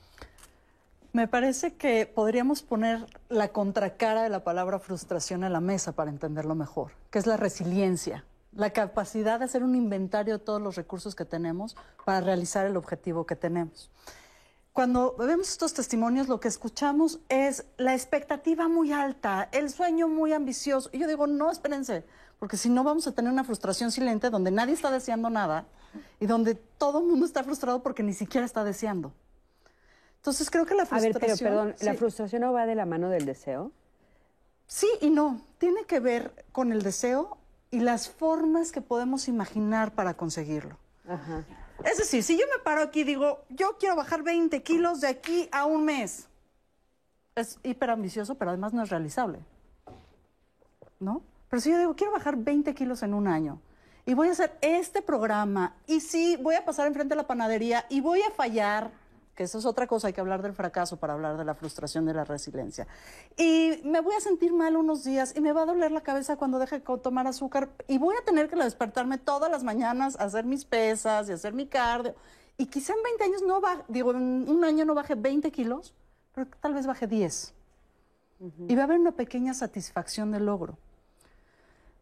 Me parece que podríamos poner la contracara de la palabra frustración en la mesa para entenderlo mejor, que es la resiliencia, la capacidad de hacer un inventario de todos los recursos que tenemos para realizar el objetivo que tenemos. Cuando vemos estos testimonios, lo que escuchamos es la expectativa muy alta, el sueño muy ambicioso. Y yo digo, no, espérense, porque si no vamos a tener una frustración silente donde nadie está deseando nada y donde todo el mundo está frustrado porque ni siquiera está deseando. Entonces creo que la frustración... A ver, pero perdón, ¿la frustración no va de la mano del deseo? Sí y no. Tiene que ver con el deseo y las formas que podemos imaginar para conseguirlo. Es decir, si yo me paro aquí y digo, yo quiero bajar 20 kilos de aquí a un mes, es hiper ambicioso, pero además no es realizable. ¿No? Pero si yo digo, quiero bajar 20 kilos en un año, y voy a hacer este programa y sí, voy a pasar enfrente de la panadería y voy a fallar, que eso es otra cosa, hay que hablar del fracaso para hablar de la frustración de la resiliencia. Y me voy a sentir mal unos días y me va a doler la cabeza cuando deje de tomar azúcar y voy a tener que despertarme todas las mañanas a hacer mis pesas y hacer mi cardio. Y quizá en 20 años no baje, digo, en un año no baje 20 kilos, pero tal vez baje 10. Y va a haber una pequeña satisfacción del logro.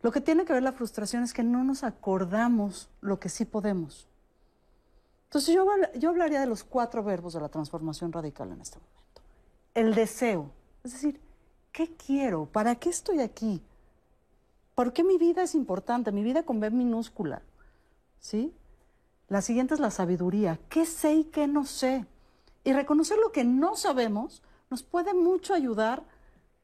Lo que tiene que ver la frustración es que no nos acordamos lo que sí podemos. Entonces yo, yo hablaría de los cuatro verbos de la transformación radical en este momento. El deseo, es decir, ¿qué quiero? ¿Para qué estoy aquí? ¿Por qué mi vida es importante? Mi vida con B minúscula. ¿Sí? La siguiente es la sabiduría. ¿Qué sé y qué no sé? Y reconocer lo que no sabemos nos puede mucho ayudar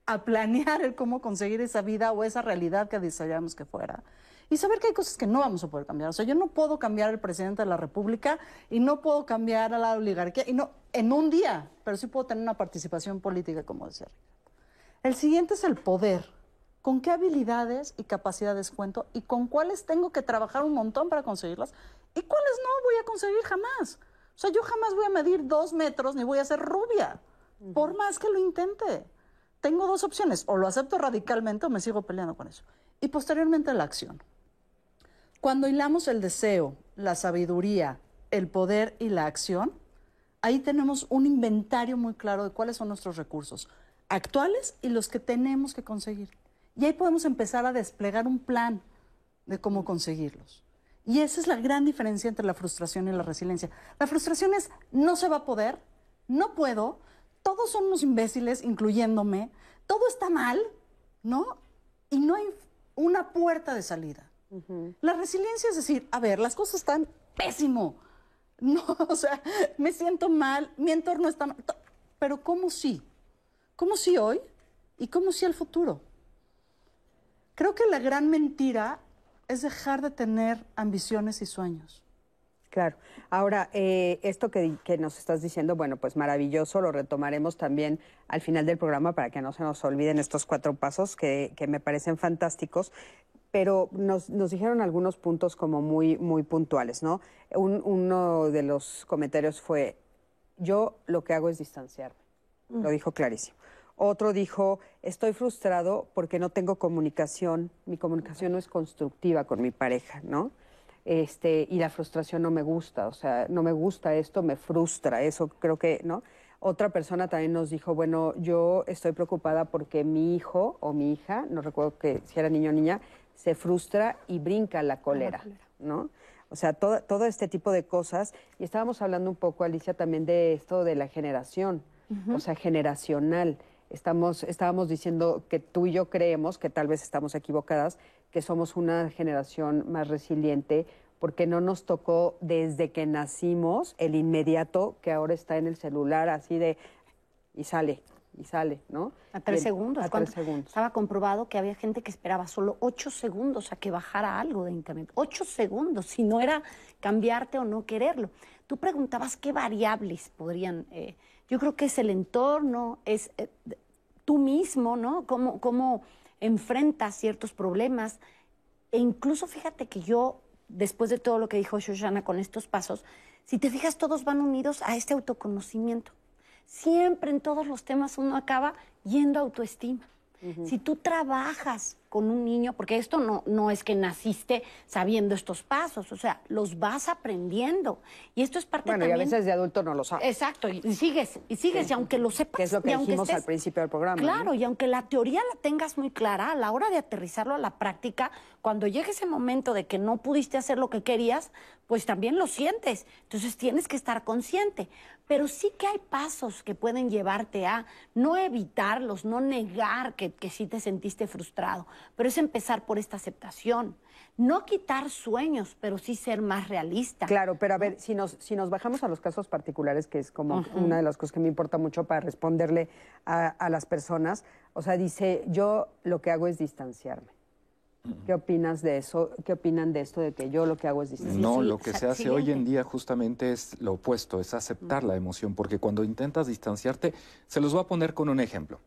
a planear el cómo conseguir esa vida o esa realidad que deseamos que fuera. Y saber que hay cosas que no vamos a poder cambiar. O sea, yo no puedo cambiar al presidente de la República y no puedo cambiar a la oligarquía y no en un día, pero sí puedo tener una participación política, como decía El siguiente es el poder. ¿Con qué habilidades y capacidades cuento y con cuáles tengo que trabajar un montón para conseguirlas y cuáles no voy a conseguir jamás? O sea, yo jamás voy a medir dos metros ni voy a ser rubia, por más que lo intente tengo dos opciones, o lo acepto radicalmente o me sigo peleando con eso. Y posteriormente la acción. Cuando hilamos el deseo, la sabiduría, el poder y la acción, ahí tenemos un inventario muy claro de cuáles son nuestros recursos actuales y los que tenemos que conseguir. Y ahí podemos empezar a desplegar un plan de cómo conseguirlos. Y esa es la gran diferencia entre la frustración y la resiliencia. La frustración es no se va a poder, no puedo, todos son unos imbéciles, incluyéndome, todo está mal, ¿no? Y no hay una puerta de salida. La resiliencia es decir, a ver, las cosas están pésimo. No, o sea, me siento mal, mi entorno está mal. Pero ¿cómo sí? ¿Cómo sí hoy? ¿Y cómo sí el futuro? Creo que la gran mentira es dejar de tener ambiciones y sueños. Claro. Ahora, eh, esto que, que, nos estás diciendo, bueno, pues maravilloso, lo retomaremos también al final del programa para que no se nos olviden estos cuatro pasos que, que me parecen fantásticos. Pero nos, nos, dijeron algunos puntos como muy, muy puntuales, ¿no? Un, uno de los comentarios fue, yo lo que hago es distanciarme. Mm. Lo dijo clarísimo. Otro dijo, estoy frustrado porque no tengo comunicación, mi comunicación no es constructiva con mi pareja, ¿no? este, y la frustración no me gusta, o sea, no me gusta esto, me frustra, eso creo que, ¿no? Otra persona también nos dijo, bueno, yo estoy preocupada porque mi hijo o mi hija, no recuerdo que si era niño o niña, se frustra y brinca la cólera, ¿no? O sea, todo, todo este tipo de cosas. Y estábamos hablando un poco, Alicia, también de esto de la generación, o sea, generacional. Estamos, estábamos diciendo que tú y yo creemos, que tal vez estamos equivocadas, que somos una generación más resiliente porque no nos tocó desde que nacimos el inmediato que ahora está en el celular así de y sale y sale, ¿no? A tres segundos. A tres segundos. Estaba comprobado que había gente que esperaba solo ocho segundos a que bajara algo de internet. Ocho segundos, si no era cambiarte o no quererlo. Tú preguntabas qué variables podrían. Eh, yo creo que es el entorno, es eh, tú mismo, ¿no? Cómo, cómo enfrenta ciertos problemas. E incluso fíjate que yo, después de todo lo que dijo Shoshana con estos pasos, si te fijas, todos van unidos a este autoconocimiento. Siempre en todos los temas uno acaba yendo a autoestima. Si tú trabajas con un niño, porque esto no, no es que naciste sabiendo estos pasos, o sea, los vas aprendiendo. Y esto es parte bueno, también... y a veces de adulto no lo sabes. Exacto, y, sigues, y sigues, y aunque lo sepas... Que es lo que dijimos al principio del programa. Claro, y aunque la teoría la tengas muy clara, a la hora de aterrizarlo a la práctica, cuando llegue ese momento de que no pudiste hacer lo que querías, pues también lo sientes. Entonces tienes que estar consciente. Pero sí que hay pasos que pueden llevarte a no evitarlos, no negar que, que sí te sentiste frustrado, pero es empezar por esta aceptación. No quitar sueños, pero sí ser más realista. Claro, pero a ver, si nos, si nos bajamos a los casos particulares, que es como una de las cosas que me importa mucho para responderle a, a las personas, o sea, dice, yo lo que hago es distanciarme. ¿Qué opinas de eso? ¿Qué opinan de esto de que yo lo que hago es distanciarme? No, lo que se hace hoy en día justamente es lo opuesto, es aceptar la emoción, porque cuando intentas distanciarte, se los voy a poner con un ejemplo.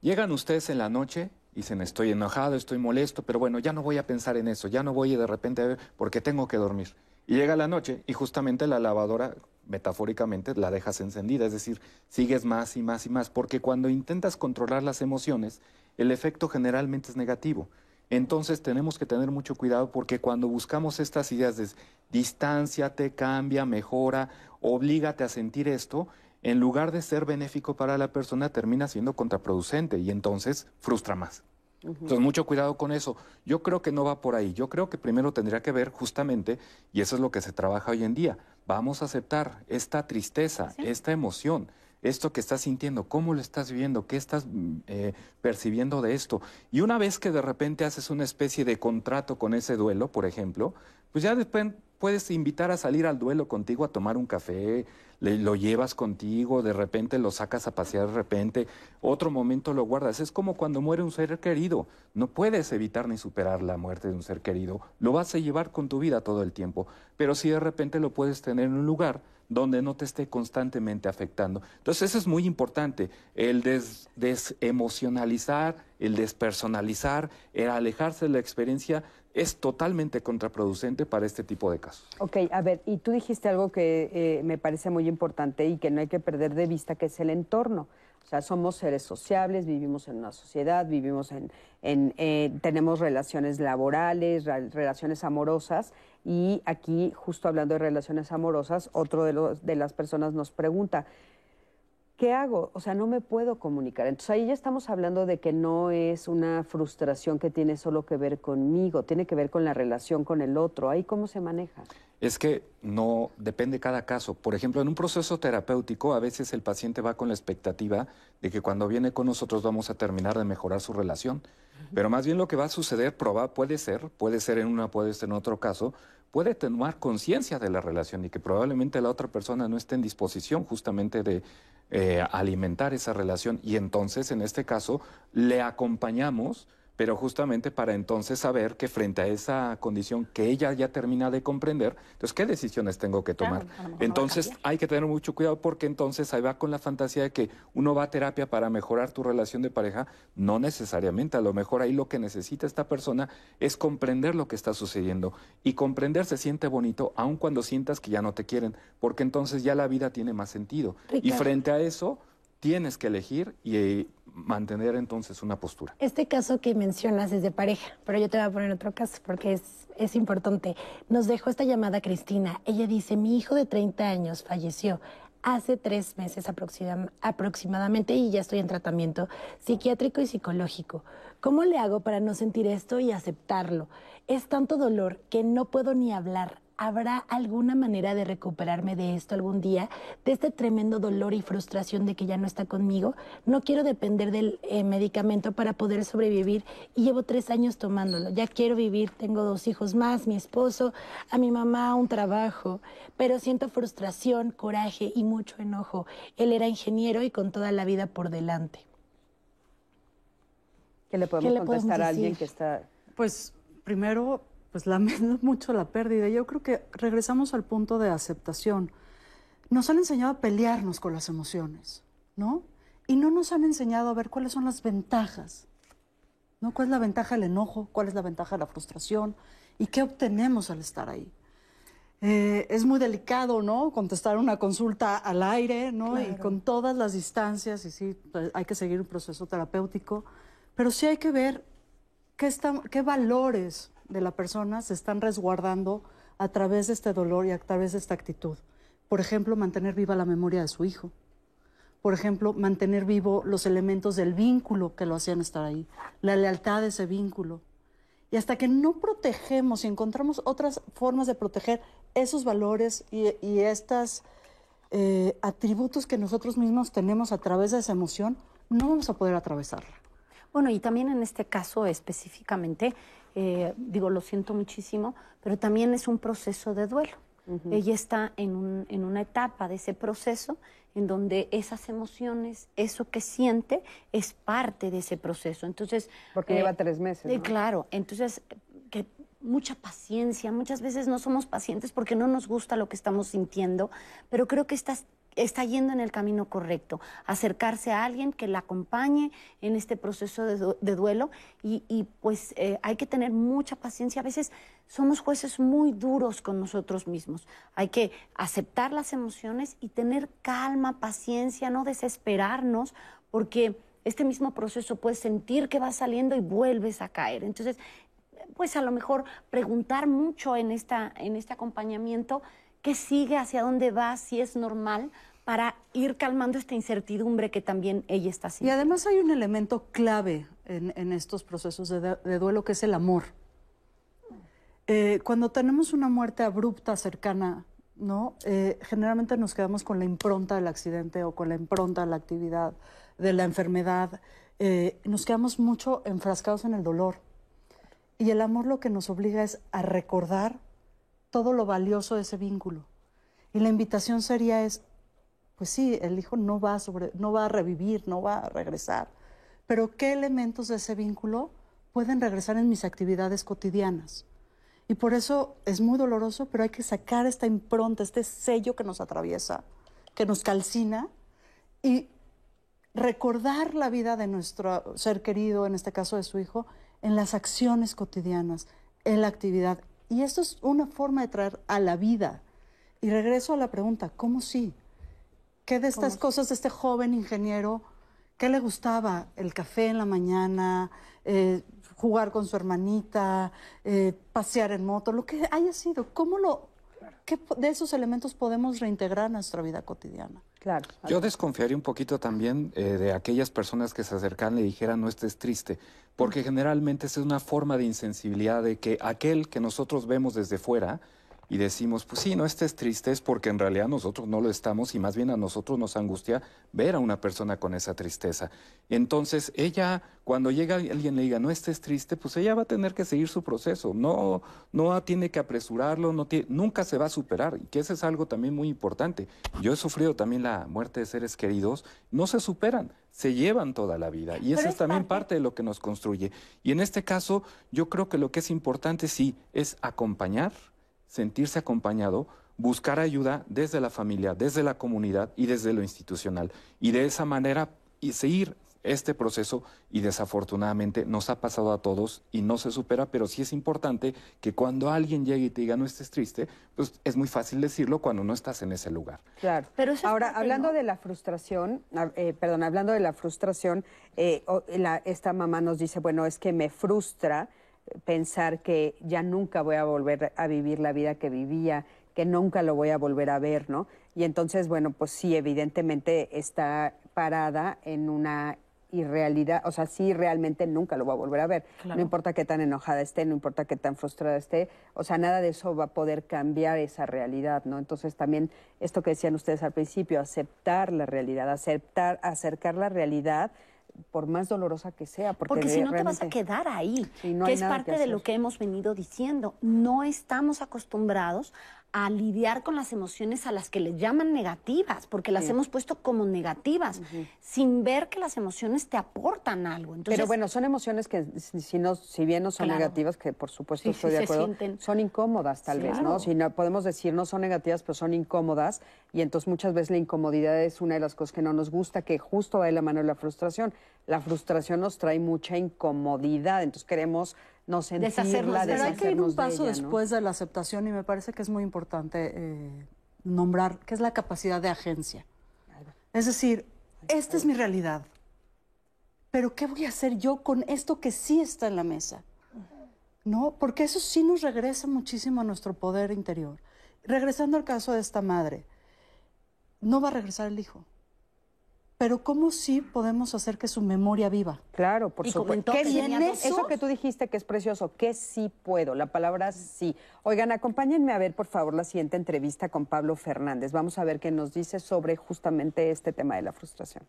Llegan ustedes en la noche dicen, estoy enojado, estoy molesto, pero bueno, ya no voy a pensar en eso, ya no voy de repente a ver porque tengo que dormir. Y llega la noche y justamente la lavadora, metafóricamente, la dejas encendida, es decir, sigues más y más y más, porque cuando intentas controlar las emociones, el efecto generalmente es negativo. Entonces tenemos que tener mucho cuidado porque cuando buscamos estas ideas de distanciate, cambia, mejora, oblígate a sentir esto, en lugar de ser benéfico para la persona, termina siendo contraproducente y entonces frustra más. Entonces, mucho cuidado con eso. Yo creo que no va por ahí. Yo creo que primero tendría que ver justamente, y eso es lo que se trabaja hoy en día, vamos a aceptar esta tristeza, esta emoción esto que estás sintiendo, cómo lo estás viviendo, qué estás mm, eh, percibiendo de esto. Y una vez que de repente haces una especie de contrato con ese duelo, por ejemplo, pues ya después puedes invitar a salir al duelo contigo a tomar un café, le, lo llevas contigo, de repente lo sacas a pasear de repente, otro momento lo guardas. Es como cuando muere un ser querido. No puedes evitar ni superar la muerte de un ser querido. Lo vas a llevar con tu vida todo el tiempo. Pero si de repente lo puedes tener en un lugar donde no te esté constantemente afectando. Entonces eso es muy importante, el desemocionalizar, el despersonalizar, el alejarse de la experiencia es totalmente contraproducente para este tipo de casos. Ok, a ver, y tú dijiste algo que eh, me parece muy importante y que no hay que perder de vista, que es el entorno. O sea, somos seres sociables, vivimos en una sociedad, vivimos en, eh, tenemos relaciones laborales, relaciones amorosas, y aquí, justo hablando de relaciones amorosas, otro de, los, de las personas nos pregunta, ¿qué hago? O sea, no me puedo comunicar. Entonces ahí ya estamos hablando de que no es una frustración que tiene solo que ver conmigo, tiene que ver con la relación con el otro. ¿Ahí cómo se maneja? Es que no depende cada caso. Por ejemplo, en un proceso terapéutico, a veces el paciente va con la expectativa de que cuando viene con nosotros vamos a terminar de mejorar su relación. Pero más bien lo que va a suceder, proba, puede ser, puede ser en una, puede ser en otro caso, puede tomar conciencia de la relación y que probablemente la otra persona no esté en disposición justamente de eh, alimentar esa relación. Y entonces en este caso le acompañamos pero justamente para entonces saber que frente a esa condición que ella ya termina de comprender, entonces, ¿qué decisiones tengo que tomar? entonces, hay que tener mucho cuidado porque entonces ahí va con la fantasía de que uno va a terapia para mejorar tu relación de pareja. No necesariamente, a lo mejor ahí lo que necesita esta persona es comprender lo que está sucediendo. Y comprender se siente bonito, aun cuando sientas que ya no te quieren, porque entonces ya la vida tiene más sentido. Y frente a eso, tienes que elegir y eh, mantener entonces una postura. Este caso que mencionas es de pareja, pero yo te voy a poner otro caso porque es, es importante. Nos dejó esta llamada Cristina. Ella dice, mi hijo de 30 años falleció hace tres meses aproximadamente y ya estoy en tratamiento psiquiátrico y psicológico. ¿Cómo le hago para no sentir esto y aceptarlo? Es tanto dolor que no puedo ni hablar. ¿Habrá alguna manera de recuperarme de esto algún día? De este tremendo dolor y frustración de que ya no está conmigo. No quiero depender del eh, medicamento para poder sobrevivir y llevo tres años tomándolo. Ya quiero vivir, tengo dos hijos más, mi esposo, a mi mamá, un trabajo, pero siento frustración, coraje y mucho enojo. Él era ingeniero y con toda la vida por delante. ¿Qué le podemos contestar a alguien que está...? Pues primero pues lamento mucho la pérdida. Yo creo que regresamos al punto de aceptación. Nos han enseñado a pelearnos con las emociones, ¿no? Y no nos han enseñado a ver cuáles son las ventajas, ¿no? ¿Cuál es la ventaja del enojo? ¿Cuál es la ventaja de la frustración? ¿Y qué obtenemos al estar ahí? Eh, es muy delicado, ¿no? Contestar una consulta al aire, ¿no? Y con todas las distancias, y sí, pues, hay que seguir un proceso terapéutico, pero sí hay que ver qué, qué valores de la persona se están resguardando a través de este dolor y a través de esta actitud. Por ejemplo, mantener viva la memoria de su hijo. Por ejemplo, mantener vivo los elementos del vínculo que lo hacían estar ahí, la lealtad de ese vínculo. Y hasta que no protegemos y encontramos otras formas de proteger esos valores y, estos eh, atributos que nosotros mismos tenemos a través de esa emoción, no vamos a poder atravesarla. Bueno, y también en este caso específicamente, eh, digo, lo siento muchísimo, pero también es un proceso de duelo. Ella está en, un, en, una etapa de ese proceso en donde esas emociones, eso que siente, es parte de ese proceso. Entonces, porque lleva eh, tres meses. ¿no? claro, entonces que mucha paciencia. Muchas veces no somos pacientes porque no nos gusta lo que estamos sintiendo, pero creo que estas está yendo en el camino correcto, acercarse a alguien que la acompañe en este proceso de, duelo y, pues eh, hay que tener mucha paciencia. A veces somos jueces muy duros con nosotros mismos. Hay que aceptar las emociones y tener calma, paciencia, no desesperarnos, porque este mismo proceso puedes sentir que va saliendo y vuelves a caer. Entonces, pues a lo mejor preguntar mucho en, esta, en este acompañamiento qué sigue, hacia dónde va, si es normal, para ir calmando esta incertidumbre que también ella está haciendo. Y además hay un elemento clave en, estos procesos de, duelo que es el amor. Eh, cuando tenemos una muerte abrupta, cercana, ¿no? Eh, generalmente nos quedamos con la impronta del accidente o con la impronta de la actividad, de la enfermedad. Eh, nos quedamos mucho enfrascados en el dolor. Y el amor lo que nos obliga es a recordar todo lo valioso de ese vínculo. Y la invitación sería es, pues sí, el hijo no va, sobre, no va a revivir, no va a regresar, pero ¿qué elementos de ese vínculo pueden regresar en mis actividades cotidianas? Y por eso es muy doloroso, pero hay que sacar esta impronta, este sello que nos atraviesa, que nos calcina, y recordar la vida de nuestro ser querido, en este caso de su hijo, en las acciones cotidianas, en la actividad. Y esto es una forma de traer a la vida. Y regreso a la pregunta, ¿cómo sí? ¿Qué de estas cosas de este joven ingeniero, qué le gustaba? El café en la mañana, eh, jugar con su hermanita, eh, pasear en moto, lo que haya sido. ¿Cómo lo, qué de esos elementos podemos reintegrar en nuestra vida cotidiana? Claro. Yo desconfiaría un poquito también eh, de aquellas personas que se acercan y le dijeran no estés triste, porque generalmente es una forma de insensibilidad de que aquel que nosotros vemos desde fuera y decimos, pues sí, no estés triste, es porque en realidad nosotros no lo estamos y más bien a nosotros nos angustia ver a una persona con esa tristeza. Entonces, ella, cuando llega alguien le diga, no estés triste, pues ella va a tener que seguir su proceso, no, no tiene que apresurarlo, no nunca se va a superar, y que eso es algo también muy importante. Yo he sufrido también la muerte de seres queridos, no se superan, se llevan toda la vida, y eso es, también parte de lo que nos construye. Y en este caso, yo creo que lo que es importante sí es acompañar, sentirse acompañado, buscar ayuda desde la familia, desde la comunidad y desde lo institucional. Y de esa manera y seguir este proceso y desafortunadamente nos ha pasado a todos y no se supera, pero sí es importante que cuando alguien llegue y te diga no estés triste, pues es muy fácil decirlo cuando no estás en ese lugar. Claro. Pero Ahora, hablando de la frustración, eh, perdón, hablando de la frustración, eh, esta mamá nos dice, bueno, es que me frustra pensar que ya nunca voy a volver a vivir la vida que vivía, que nunca lo voy a volver a ver, ¿no? Y entonces, bueno, pues sí, evidentemente está parada en una irrealidad, o sea, sí realmente nunca lo va a volver a ver. No importa qué tan enojada esté, no importa qué tan frustrada esté, o sea, nada de eso va a poder cambiar esa realidad, ¿no? Entonces también esto que decían ustedes al principio, aceptar la realidad, aceptar, acercar la realidad por más dolorosa que sea. Porque, si no te vas a quedar ahí, que es parte de lo que hemos venido diciendo. No estamos acostumbrados a lidiar con las emociones a las que le llaman negativas, porque las hemos puesto como negativas, sin ver que las emociones te aportan algo. Pero bueno, son emociones que si, no, si bien no son negativas, que por supuesto estoy de acuerdo, son incómodas tal vez, ¿no? Si no podemos decir no son negativas, pero son incómodas, y entonces muchas veces la incomodidad es una de las cosas que no nos gusta, que justo va de la mano de la frustración. La frustración nos trae mucha incomodidad, entonces queremos no sentirla, Pero hay que ir un paso después de la aceptación y me parece que es muy importante eh, nombrar que es la capacidad de agencia. Es decir, esta es mi realidad, pero ¿qué voy a hacer yo con esto que sí está en la mesa? ¿No? Porque eso sí nos regresa muchísimo a nuestro poder interior. Regresando al caso de esta madre, no va a regresar el hijo pero ¿cómo sí podemos hacer que su memoria viva? Claro, por supuesto. ¿Qué eso? eso que tú dijiste que es precioso, que sí puedo, la palabra sí. Oigan, acompáñenme a ver, por favor, la siguiente entrevista con Pablo Fernández. Vamos a ver qué nos dice sobre justamente este tema de la frustración.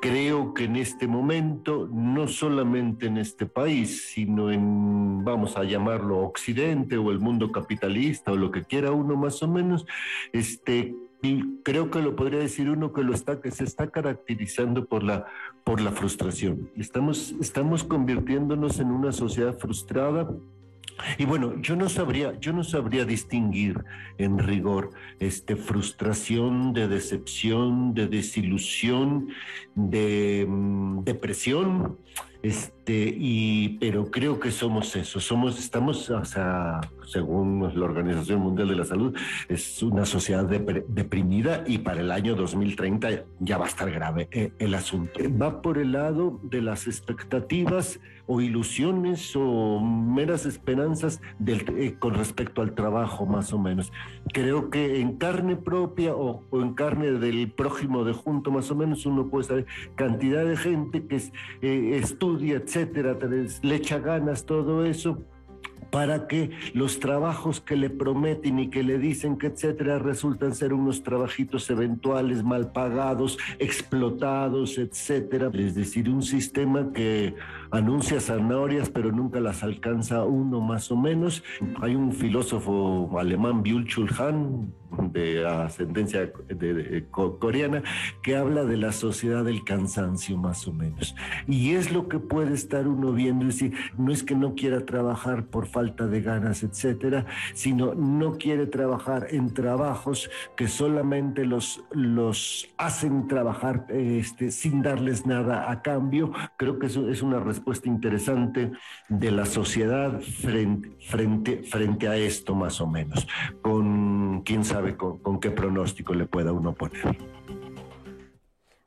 Creo que en este momento, no solamente en este país, sino en, vamos a llamarlo Occidente o el mundo capitalista o lo que quiera uno más o menos, este, y creo que lo podría decir uno que lo está que se está caracterizando por la por la frustración. Estamos estamos convirtiéndonos en una sociedad frustrada y bueno, yo no sabría, yo no sabría distinguir en rigor este frustración, de decepción, de desilusión, de mm, depresión. Este, y, pero creo que somos eso, somos, estamos, según la Organización Mundial de la Salud, es una sociedad deprimida y para el año 2030 ya va a estar grave eh, el asunto. Va por el lado de las expectativas o ilusiones o meras esperanzas del, eh, con respecto al trabajo, más o menos. Creo que en carne propia o, o, en carne del prójimo de junto, más o menos, uno puede saber cantidad de gente que es, eh, estudia etcétera, le echa ganas todo eso para que los trabajos que le prometen y que le dicen que etcétera resultan ser unos trabajitos eventuales mal pagados, explotados, etcétera. Es decir, un sistema que anuncia zanahorias pero nunca las alcanza uno más o menos. Hay un filósofo alemán, Byul-Chul Han, de ascendencia de, coreana, que habla de la sociedad del cansancio más o menos. Y es lo que puede estar uno viendo, es decir, no es que no quiera trabajar por falta de ganas, etcétera, sino no quiere trabajar en trabajos que solamente los, los hacen trabajar este, sin darles nada a cambio. Creo que eso es una respuesta interesante de la sociedad frente, frente, frente a esto más o menos, con quién sabe con, qué pronóstico le pueda uno poner.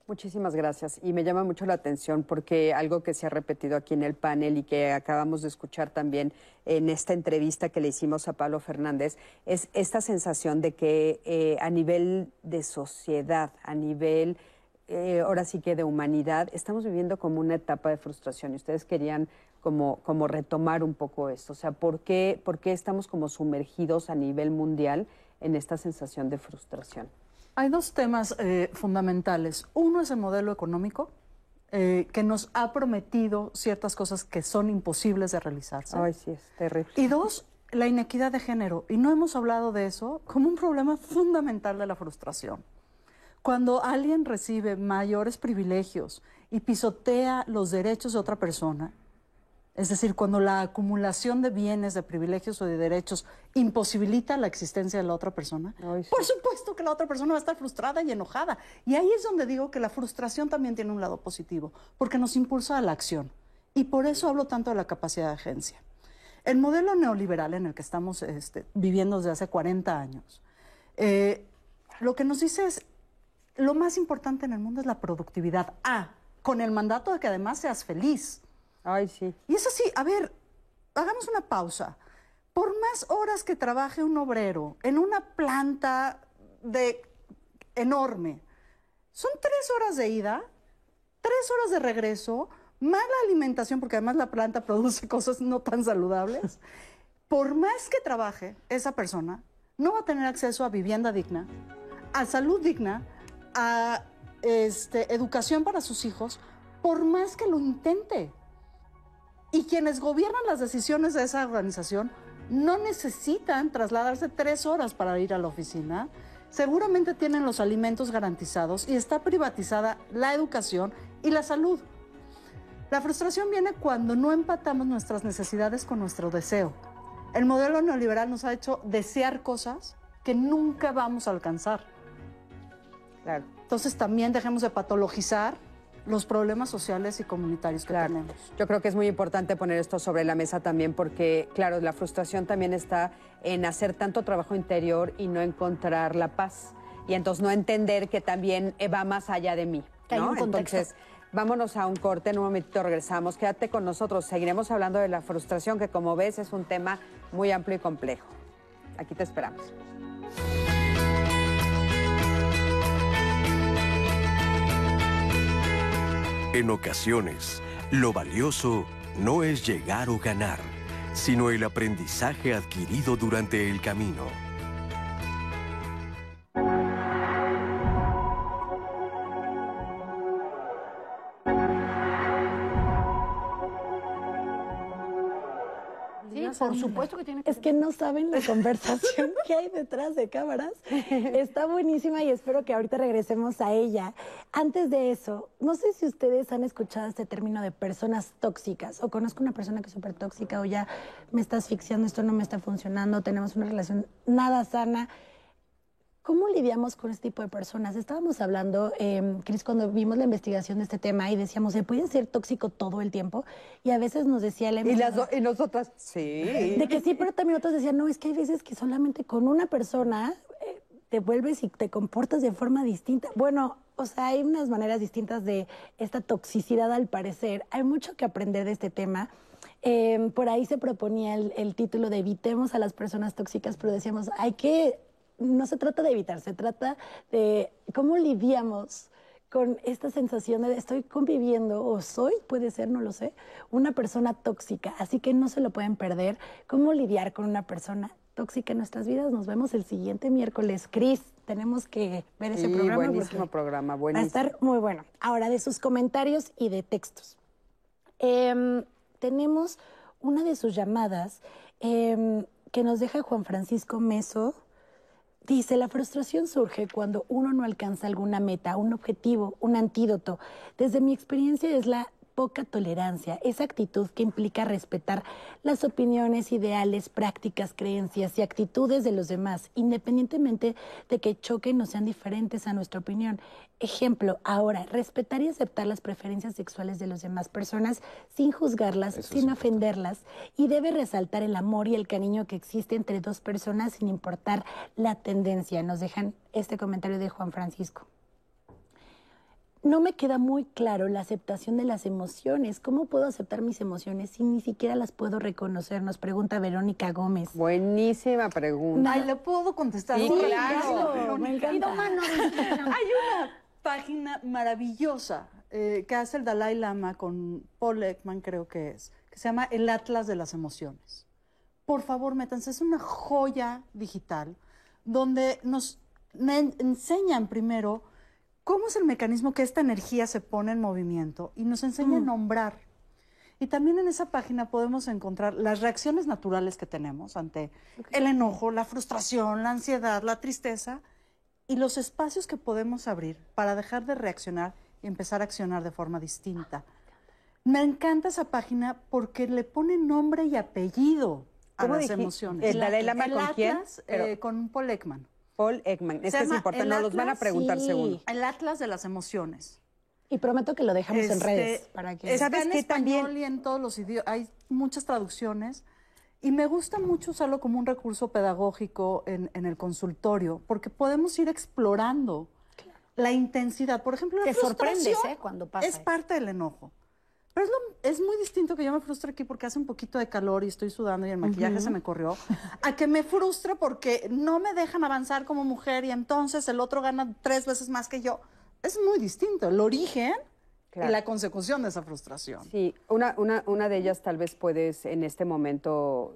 Muchísimas gracias. Y me llama mucho la atención porque algo que se ha repetido aquí en el panel y que acabamos de escuchar también en esta entrevista que le hicimos a Pablo Fernández es esta sensación de que eh, a nivel de sociedad, a nivel eh, ahora sí que de humanidad, estamos viviendo como una etapa de frustración y ustedes querían como, como retomar un poco esto. O sea, ¿por qué, ¿por qué estamos como sumergidos a nivel mundial en esta sensación de frustración? Hay dos temas eh, fundamentales. Uno es el modelo económico, eh, que nos ha prometido ciertas cosas que son imposibles de realizarse. Ay, sí, es terrible. Y dos, la inequidad de género. Y no hemos hablado de eso como un problema fundamental de la frustración. Cuando alguien recibe mayores privilegios y pisotea los derechos de otra persona, es decir, cuando la acumulación de bienes, de privilegios o de derechos imposibilita la existencia de la otra persona, por supuesto que la otra persona va a estar frustrada y enojada. Y ahí es donde digo que la frustración también tiene un lado positivo, porque nos impulsa a la acción. Y por eso hablo tanto de la capacidad de agencia. El modelo neoliberal en el que estamos este, viviendo desde hace 40 años, eh, lo que nos dice es, lo más importante en el mundo es la productividad. Ah, con el mandato de que además seas feliz. Ay, sí. Y es así, a ver, hagamos una pausa. Por más horas que trabaje un obrero en una planta de enorme, son tres horas de ida, tres horas de regreso, mala alimentación, porque además la planta produce cosas no tan saludables. Por más que trabaje esa persona, no va a tener acceso a vivienda digna, a salud digna, a este, educación para sus hijos, por más que lo intente. Y quienes gobiernan las decisiones de esa organización no necesitan trasladarse tres horas para ir a la oficina. Seguramente tienen los alimentos garantizados y está privatizada la educación y la salud. La frustración viene cuando no empatamos nuestras necesidades con nuestro deseo. El modelo neoliberal nos ha hecho desear cosas que nunca vamos a alcanzar. Claro. Entonces también dejemos de patologizar los problemas sociales y comunitarios que Claro. tenemos. Yo creo que es muy importante poner esto sobre la mesa también porque, claro, la frustración también está en hacer tanto trabajo interior y no encontrar la paz. Y entonces no entender que también eh, va más allá de mí. Que hay ¿no? un. Entonces, vámonos a un corte, en un momentito regresamos. Quédate con nosotros, seguiremos hablando de la frustración, que como ves es un tema muy amplio y complejo. Aquí te esperamos. En ocasiones, lo valioso no es llegar o ganar, sino el aprendizaje adquirido durante el camino. Por supuesto que tiene que Es que no saben la conversación que hay detrás de cámaras. Está buenísima y espero que ahorita regresemos a ella. Antes de eso, no sé si ustedes han escuchado este término de personas tóxicas o conozco una persona que es súper tóxica o ya me está asfixiando, esto no me está funcionando, tenemos una relación nada sana. ¿Cómo lidiamos con este tipo de personas? Estábamos hablando, eh, Cris, cuando vimos la investigación de este tema y decíamos, ¿se puede ser tóxico todo el tiempo? Y a veces nos decía la Y, las do- y nosotras, sí. de que sí, pero también otros decían, no, es que hay veces que solamente con una persona eh, te vuelves y te comportas de forma distinta. Bueno, o sea, hay unas maneras distintas de esta toxicidad al parecer. Hay mucho que aprender de este tema. Eh, por ahí se proponía el, el título de Evitemos a las personas tóxicas, pero decíamos, hay que, no se trata de evitar, se trata de cómo lidiamos con esta sensación de estoy conviviendo o soy, puede ser, no lo sé, una persona tóxica. Así que no se lo pueden perder. ¿Cómo lidiar con una persona tóxica en nuestras vidas? Nos vemos el siguiente miércoles. Cris, tenemos que ver ese Sí, programa. buenísimo programa, Va a buenísimo. estar muy bueno. Ahora, de sus comentarios y de textos. Em, tenemos una de sus llamadas em, que nos deja Juan Francisco Meso. Dice, la frustración surge cuando uno no alcanza alguna meta, un objetivo, un antídoto. Desde mi experiencia es la poca tolerancia, esa actitud que implica respetar las opiniones, ideales, prácticas, creencias y actitudes de los demás, independientemente de que choquen o sean diferentes a nuestra opinión. Ejemplo, ahora, respetar y aceptar las preferencias sexuales de las demás personas sin juzgarlas, Eso sin ofenderlas, y debe resaltar el amor y el cariño que existe entre dos personas sin importar la tendencia. Nos dejan este comentario de Juan Francisco. No me queda muy claro la aceptación de las emociones. ¿Cómo puedo aceptar mis emociones si ni siquiera las puedo reconocer? Nos pregunta Verónica Gómez. Buenísima pregunta. Ay, ¿le puedo contestar? Sí, claro. me encanta. Hay una página maravillosa eh, que hace el Dalai Lama con Paul Ekman, creo que es, que se llama El Atlas de las Emociones. Por favor, métanse, es una joya digital donde nos me enseñan primero cómo es el mecanismo que esta energía se pone en movimiento y nos enseña a nombrar. Y también en esa página podemos encontrar las reacciones naturales que tenemos ante el enojo, la frustración, la ansiedad, la tristeza y los espacios que podemos abrir para dejar de reaccionar y empezar a accionar de forma distinta. Me encanta esa página porque le pone nombre y apellido a ¿Cómo las dijiste? emociones. ¿El Dalai Lama con quién? Eh, con Paul Ekman. Paul Ekman. Esto es importante, el nos los van a Atlas, preguntar sí. seguro. El Atlas de las emociones. Y prometo que lo dejamos en Este, redes para que... Está ¿Sabes en español también? y en todos los idiomas. Hay muchas traducciones. Y me gusta mucho usarlo como un recurso pedagógico en, en el consultorio, porque podemos ir explorando la intensidad. Por ejemplo, la Te sorprendes, frustración ¿eh? Cuando pasa es eso. parte del enojo. Pero es, lo- es muy distinto que yo me frustre aquí porque hace un poquito de calor y estoy sudando y el maquillaje se me corrió, a que me frustre porque no me dejan avanzar como mujer y entonces el otro gana tres veces más que yo. Es muy distinto. El origen Claro. y la consecución de esa frustración. Sí, una, una, una de ellas tal vez puedes en este momento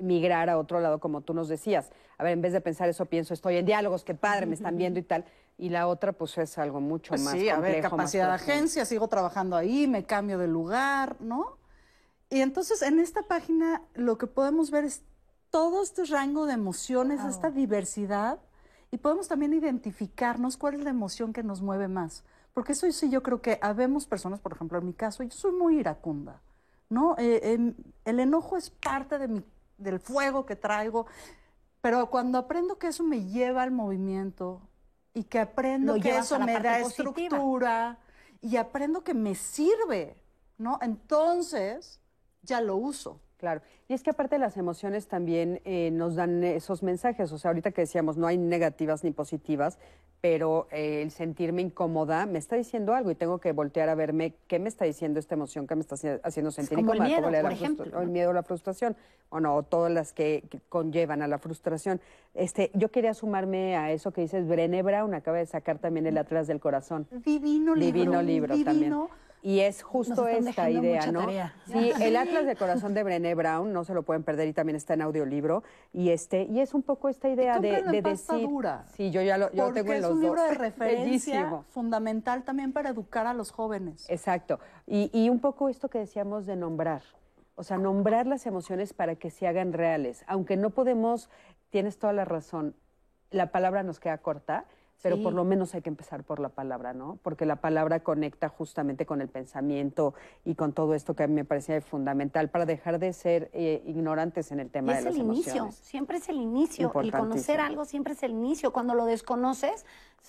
migrar a otro lado, como tú nos decías. A ver, en vez de pensar eso, pienso, estoy en diálogos, qué padre, me están viendo y tal. Y la otra, pues es algo mucho Pues más sí, a ver, complejo, capacidad de agencia, sigo trabajando ahí, me cambio de lugar, ¿no? Y entonces en esta página lo que podemos ver es todo este rango de emociones, esta diversidad, y podemos también identificarnos cuál es la emoción que nos mueve más. Porque eso sí yo creo que habemos personas, por ejemplo, en mi caso, yo soy muy iracunda, ¿no? Eh, em, el enojo es parte de mi, del fuego que traigo, pero cuando aprendo que eso me lleva al movimiento y que aprendo que eso me da positiva. estructura y aprendo que me sirve, ¿no? Entonces ya lo uso. Claro. Y es que aparte las emociones también eh, nos dan esos mensajes. O sea, ahorita que decíamos, no hay negativas ni positivas, pero eh, el sentirme incómoda me está diciendo algo y tengo que voltear a verme qué me está diciendo esta emoción que me está haci- haciendo sentir como el incómoda. miedo, da por ejemplo, el miedo o la frustración, o no, o todas las que, que conllevan a la frustración. Este, yo quería sumarme a eso que dices, Brené Brown acaba de sacar también el Atlas del Corazón. Divino libro. Divino libro divino. también. Y es justo esta idea, ¿no? tarea. Sí, el Atlas del Corazón de Brené Brown, no se lo pueden perder y también está en audiolibro. Y este, y es un poco esta idea de, de pasta decir. dura. Sí, yo ya lo, yo Porque tengo en es los un libro de referencia Bellísimo. fundamental también para educar a los jóvenes. Exacto. Y, y un poco esto que decíamos de nombrar. O sea, nombrar las emociones para que se hagan reales. Aunque no podemos, tienes toda la razón, la palabra nos queda corta, pero Sí. por lo menos hay que empezar por la palabra, ¿no? Porque la palabra conecta justamente con el pensamiento y con todo esto que a mí me parecía fundamental para dejar de ser eh, ignorantes en el Y tema es de las el inicio, siempre es el inicio. El conocer algo siempre es el inicio. Cuando lo desconoces,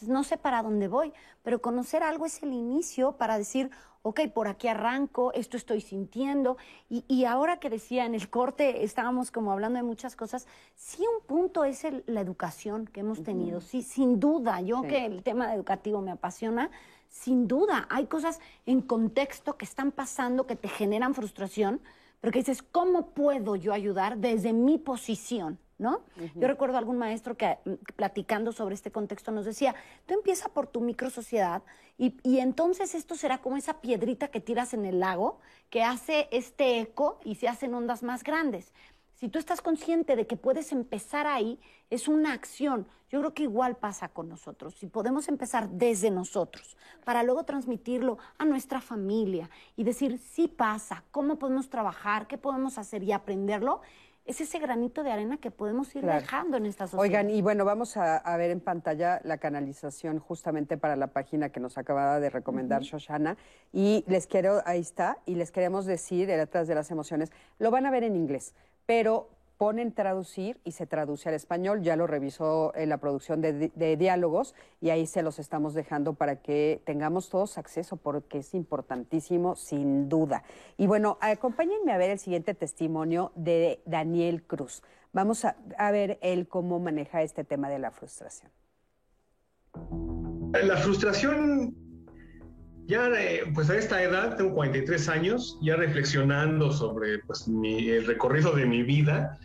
no sé para dónde voy, pero conocer algo es el inicio para decir, ok, por aquí arranco, esto estoy sintiendo. Y, y ahora que decía en el corte, estábamos como hablando de muchas cosas, sí un punto es el- la educación que hemos tenido, sí, sin duda. Yo Sí. que el tema educativo me apasiona, sin duda, hay cosas en contexto que están pasando que te generan frustración, pero que dices, ¿cómo puedo yo ayudar desde mi posición? ¿No? Yo recuerdo algún maestro que mm, platicando sobre este contexto nos decía, tú empieza por tu microsociedad y, y entonces esto será como esa piedrita que tiras en el lago que hace este eco y se hacen ondas más grandes. Si tú estás consciente de que puedes empezar ahí, es una acción. Yo creo que igual pasa con nosotros. Si podemos empezar desde nosotros, para luego transmitirlo a nuestra familia y decir, sí pasa, cómo podemos trabajar, qué podemos hacer y aprenderlo, es ese granito de arena que podemos ir Claro. dejando en esta sociedad. Oigan, y bueno, vamos a, a ver en pantalla la canalización justamente para la página que nos acababa de recomendar Shoshana. Y les quiero, ahí está, y les queremos decir, Atlas de las Emociones, lo van a ver en inglés, pero ponen traducir y se traduce al español. Ya lo revisó en la producción de, de diálogos y ahí se los estamos dejando para que tengamos todos acceso porque es importantísimo, sin duda. Y bueno, acompáñenme a ver el siguiente testimonio de Daniel Cruz. Vamos a, a ver él cómo maneja este tema de la frustración. La frustración, ya eh, pues a esta edad, tengo 43 años, ya reflexionando sobre pues, el recorrido de mi vida,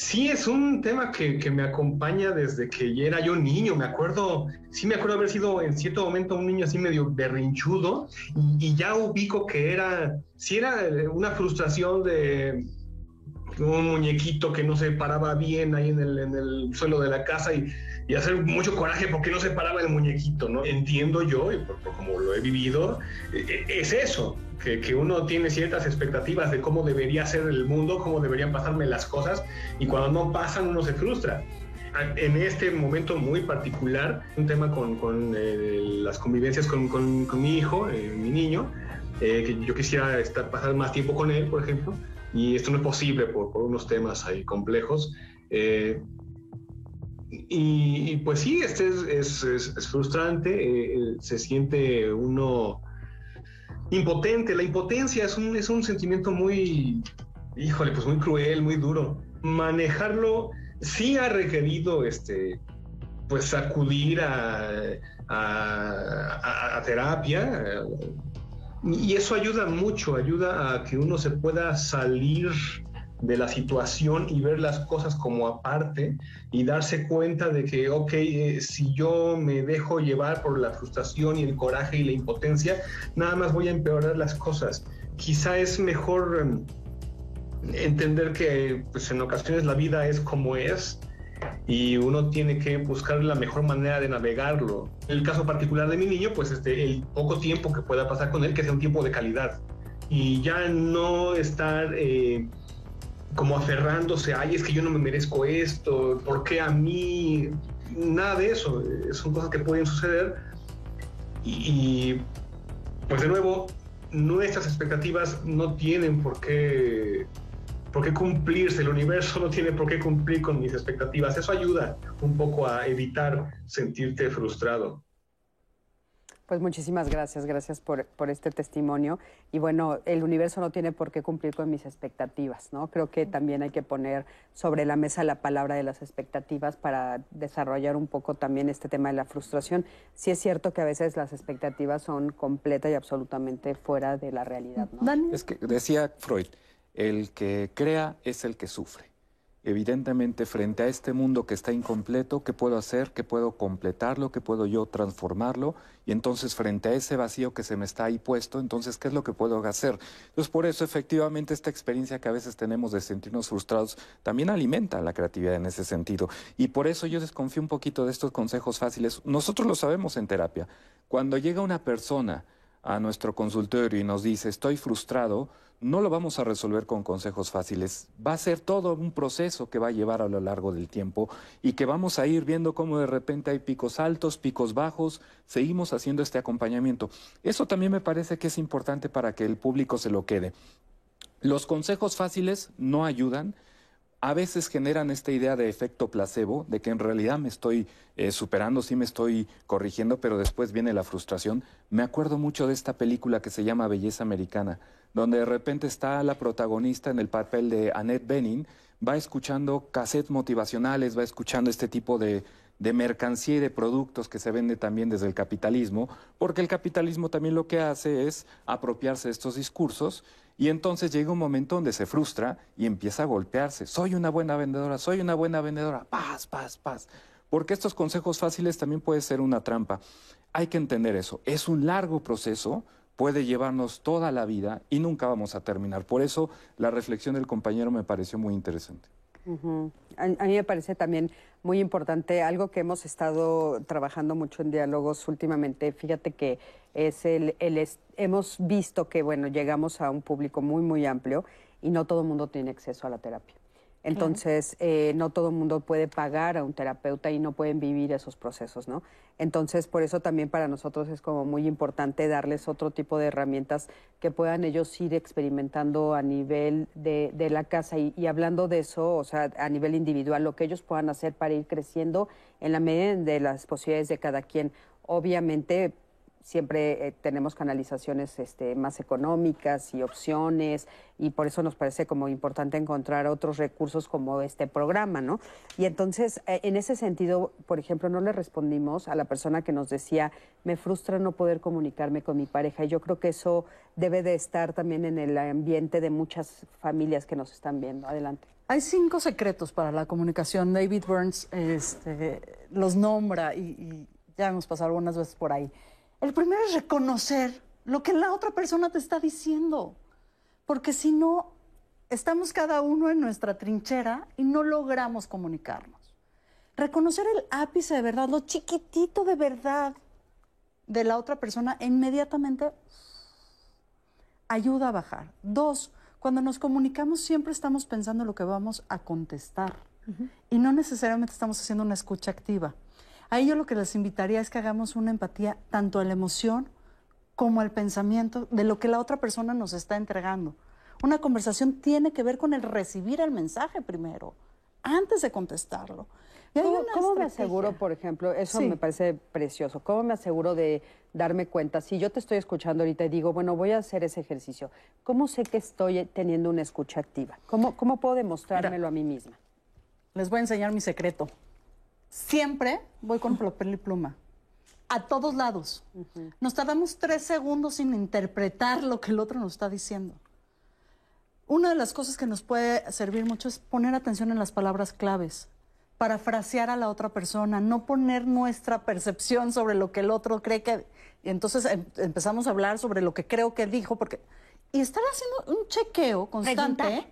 Sí, es un tema que, que, me acompaña desde que ya era yo niño. Me acuerdo, sí me acuerdo haber sido en cierto momento un niño así medio berrinchudo y, y ya ubico que era, sí era una frustración de un muñequito que no se paraba bien ahí en el, en el suelo de la casa y, y, hacer mucho coraje porque no se paraba el muñequito, ¿no? Entiendo yo, y por, por como lo he vivido, eh, es eso, que, que, uno tiene ciertas expectativas de cómo debería ser el mundo, cómo deberían pasarme las cosas, y cuando no pasan uno se frustra. En este momento muy particular, un tema con, con eh, las convivencias con, con, con, mi hijo, eh, mi niño, eh, que yo quisiera estar, pasar más tiempo con él, por ejemplo, y esto no es posible por, por unos temas ahí complejos. Eh, y, y, pues sí, este es, frustrante, eh, se siente uno impotente. La impotencia es un, es un sentimiento muy, híjole, pues muy cruel, muy duro. Manejarlo sí ha requerido, este, pues acudir a, a, terapia. Y eso ayuda mucho, ayuda a que uno se pueda salir de la situación y ver las cosas como aparte y darse cuenta de que, ok, eh, si yo me dejo llevar por la frustración y el coraje y la impotencia, nada más voy a empeorar las cosas. Quizá es mejor eh, entender que pues, en ocasiones la vida es como es y uno tiene que buscar la mejor manera de navegarlo. En el caso particular de mi niño, pues este, el poco tiempo que pueda pasar con él, que sea un tiempo de calidad y ya no estar... Eh, como aferrándose, ay, es que yo no me merezco esto, ¿por qué a mí? Nada de eso, son cosas que pueden suceder. Y, y, pues de nuevo, nuestras expectativas no tienen por qué, por qué cumplirse, el universo no tiene por qué cumplir con mis expectativas. Eso ayuda un poco a evitar sentirte frustrado. Pues muchísimas gracias, gracias por, por, este testimonio. Y bueno, el universo no tiene por qué cumplir con mis expectativas, ¿no? Creo que también hay que poner sobre la mesa la palabra de las expectativas para desarrollar un poco también este tema de la frustración. Sí es cierto que a veces las expectativas son completa y absolutamente fuera de la realidad, ¿no? Es que decía Freud, el que crea es el que sufre evidentemente frente a este mundo que está incompleto, ¿qué puedo hacer? ¿Qué puedo completarlo? ¿Qué puedo yo transformarlo? Y entonces frente a ese vacío que se me está ahí puesto, entonces, ¿qué es lo que puedo hacer? Entonces, por eso efectivamente esta experiencia que a veces tenemos de sentirnos frustrados también alimenta la creatividad en ese sentido. Y por eso yo desconfío un poquito de estos consejos fáciles. Nosotros lo sabemos en terapia. Cuando llega una persona a nuestro consultorio y nos dice, estoy frustrado, no lo vamos a resolver con consejos fáciles. Va a ser todo un proceso que va a llevar a lo largo del tiempo y que vamos a ir viendo cómo de repente hay picos altos, picos bajos, seguimos haciendo este acompañamiento. Eso también me parece que es importante para que el público se lo quede. Los consejos fáciles no ayudan, a veces generan esta idea de efecto placebo, de que en realidad me estoy eh, superando, sí me estoy corrigiendo, pero después viene la frustración. Me acuerdo mucho de esta película que se llama Belleza Americana, donde de repente está la protagonista en el papel de Annette Bening, va escuchando cassettes motivacionales, va escuchando este tipo de, de mercancía y de productos que se vende también desde el capitalismo, porque el capitalismo también lo que hace es apropiarse de estos discursos y entonces llega un momento donde se frustra y empieza a golpearse. Soy una buena vendedora, soy una buena vendedora, paz, paz, paz. Porque estos consejos fáciles también puede ser una trampa. Hay que entender eso. Es un largo proceso, puede llevarnos toda la vida y nunca vamos a terminar. Por eso la reflexión del compañero me pareció muy interesante. A, mí me parece también muy importante algo que hemos estado trabajando mucho en diálogos últimamente. Fíjate que es el, el es, hemos visto que bueno llegamos a un público muy muy amplio y no todo el mundo tiene acceso a la terapia. Entonces, eh, no todo el mundo puede pagar a un terapeuta y no pueden vivir esos procesos, ¿no? Entonces, por eso también para nosotros es como muy importante darles otro tipo de herramientas que puedan ellos ir experimentando a nivel de, de la casa y, y, hablando de eso, o sea, a nivel individual, lo que ellos puedan hacer para ir creciendo en la medida de las posibilidades de cada quien. Obviamente, siempre eh, tenemos canalizaciones este, más económicas y opciones y por eso nos parece como importante encontrar otros recursos como este programa, ¿no? Y entonces, eh, en ese sentido, por ejemplo, no le respondimos a la persona que nos decía, me frustra no poder comunicarme con mi pareja y yo creo que eso debe de estar también en el ambiente de muchas familias que nos están viendo. Adelante. Hay cinco secretos para la comunicación. David Burns este, los nombra y, y ya hemos pasado algunas veces por ahí. El primero es reconocer lo que la otra persona te está diciendo, porque si no, estamos cada uno en nuestra trinchera y no logramos comunicarnos. Reconocer el ápice de verdad, lo chiquitito de verdad de la otra persona, inmediatamente ayuda a bajar. Dos, cuando nos comunicamos siempre estamos pensando lo que vamos a contestar y no necesariamente estamos haciendo una escucha activa. Ahí yo lo que les invitaría es que hagamos una empatía tanto a la emoción como al pensamiento de lo que la otra persona nos está entregando. Una conversación tiene que ver con el recibir el mensaje primero, antes de contestarlo. ¿Cómo, me aseguro, por ejemplo, eso Sí. me parece precioso, cómo me aseguro de darme cuenta, si yo te estoy escuchando ahorita y digo, bueno, voy a hacer ese ejercicio, ¿cómo sé que estoy teniendo una escucha activa? ¿Cómo, cómo puedo demostrármelo a mí misma? Les voy a enseñar mi secreto. Siempre voy con papel y pluma. A todos lados. Nos tardamos tres segundos sin interpretar lo que el otro nos está diciendo. Una de las cosas que nos puede servir mucho es poner atención en las palabras claves, parafrasear a la otra persona, no poner nuestra percepción sobre lo que el otro cree que... Y entonces em- empezamos a hablar sobre lo que creo que dijo, porque... Y estar haciendo un chequeo constante Preguntar.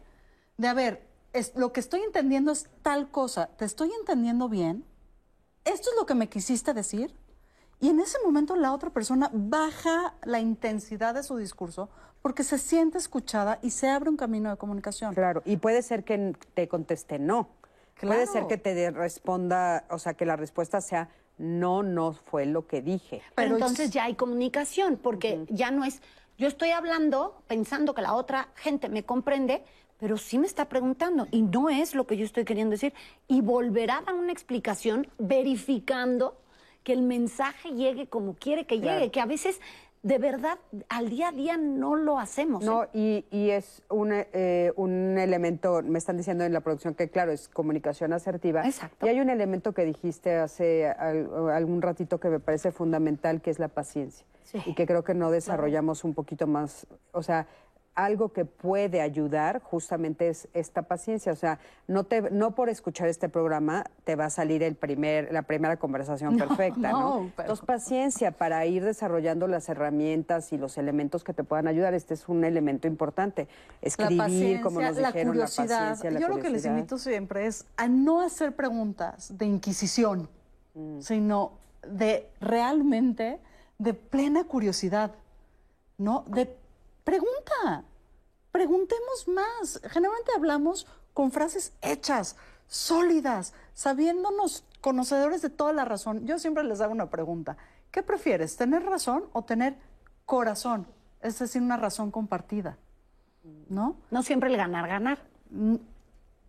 de, a ver, es, lo que estoy entendiendo es tal cosa, ¿te estoy entendiendo bien? ¿Esto es lo que me quisiste decir? Y en ese momento la otra persona baja la intensidad de su discurso porque se siente escuchada y se abre un camino de comunicación. Claro, y puede ser que te conteste no. Puede ser que te responda, o sea, que la respuesta sea no, no fue lo que dije. Pero entonces ya hay comunicación, porque ya no es, yo estoy hablando pensando que la otra gente me comprende, pero sí me está preguntando y no es lo que yo estoy queriendo decir. Y volverá a dar una explicación verificando que el mensaje llegue como quiere que llegue, que a veces de verdad al día a día no lo hacemos. ¿eh? No, y, y es un, eh, un elemento, me están diciendo en la producción que claro, es comunicación asertiva. Exacto. Y hay un elemento que dijiste hace al- algún ratito que me parece fundamental, que es la paciencia. Sí. Y que creo que no desarrollamos un poquito más, o sea, algo que puede ayudar justamente es esta paciencia. O sea, no, te, no por escuchar este programa te va a salir el primer, la primera conversación No, perfecta, ¿no? no, pero- Entonces, paciencia para ir desarrollando las herramientas y los elementos que te puedan ayudar. Este es un elemento importante. La Escribir, paciencia, como nos la dijeron, curiosidad. la paciencia, la Yo lo que les invito siempre es a no hacer preguntas de inquisición, Mm. sino de realmente de plena curiosidad, ¿no? De pregunta. Preguntemos más. Generalmente hablamos con frases hechas, sólidas, sabiéndonos conocedores de toda la razón. Yo siempre les hago una pregunta. ¿Qué prefieres, tener razón o tener corazón? Es decir, una razón compartida, ¿no? No siempre el ganar, ganar. Mm,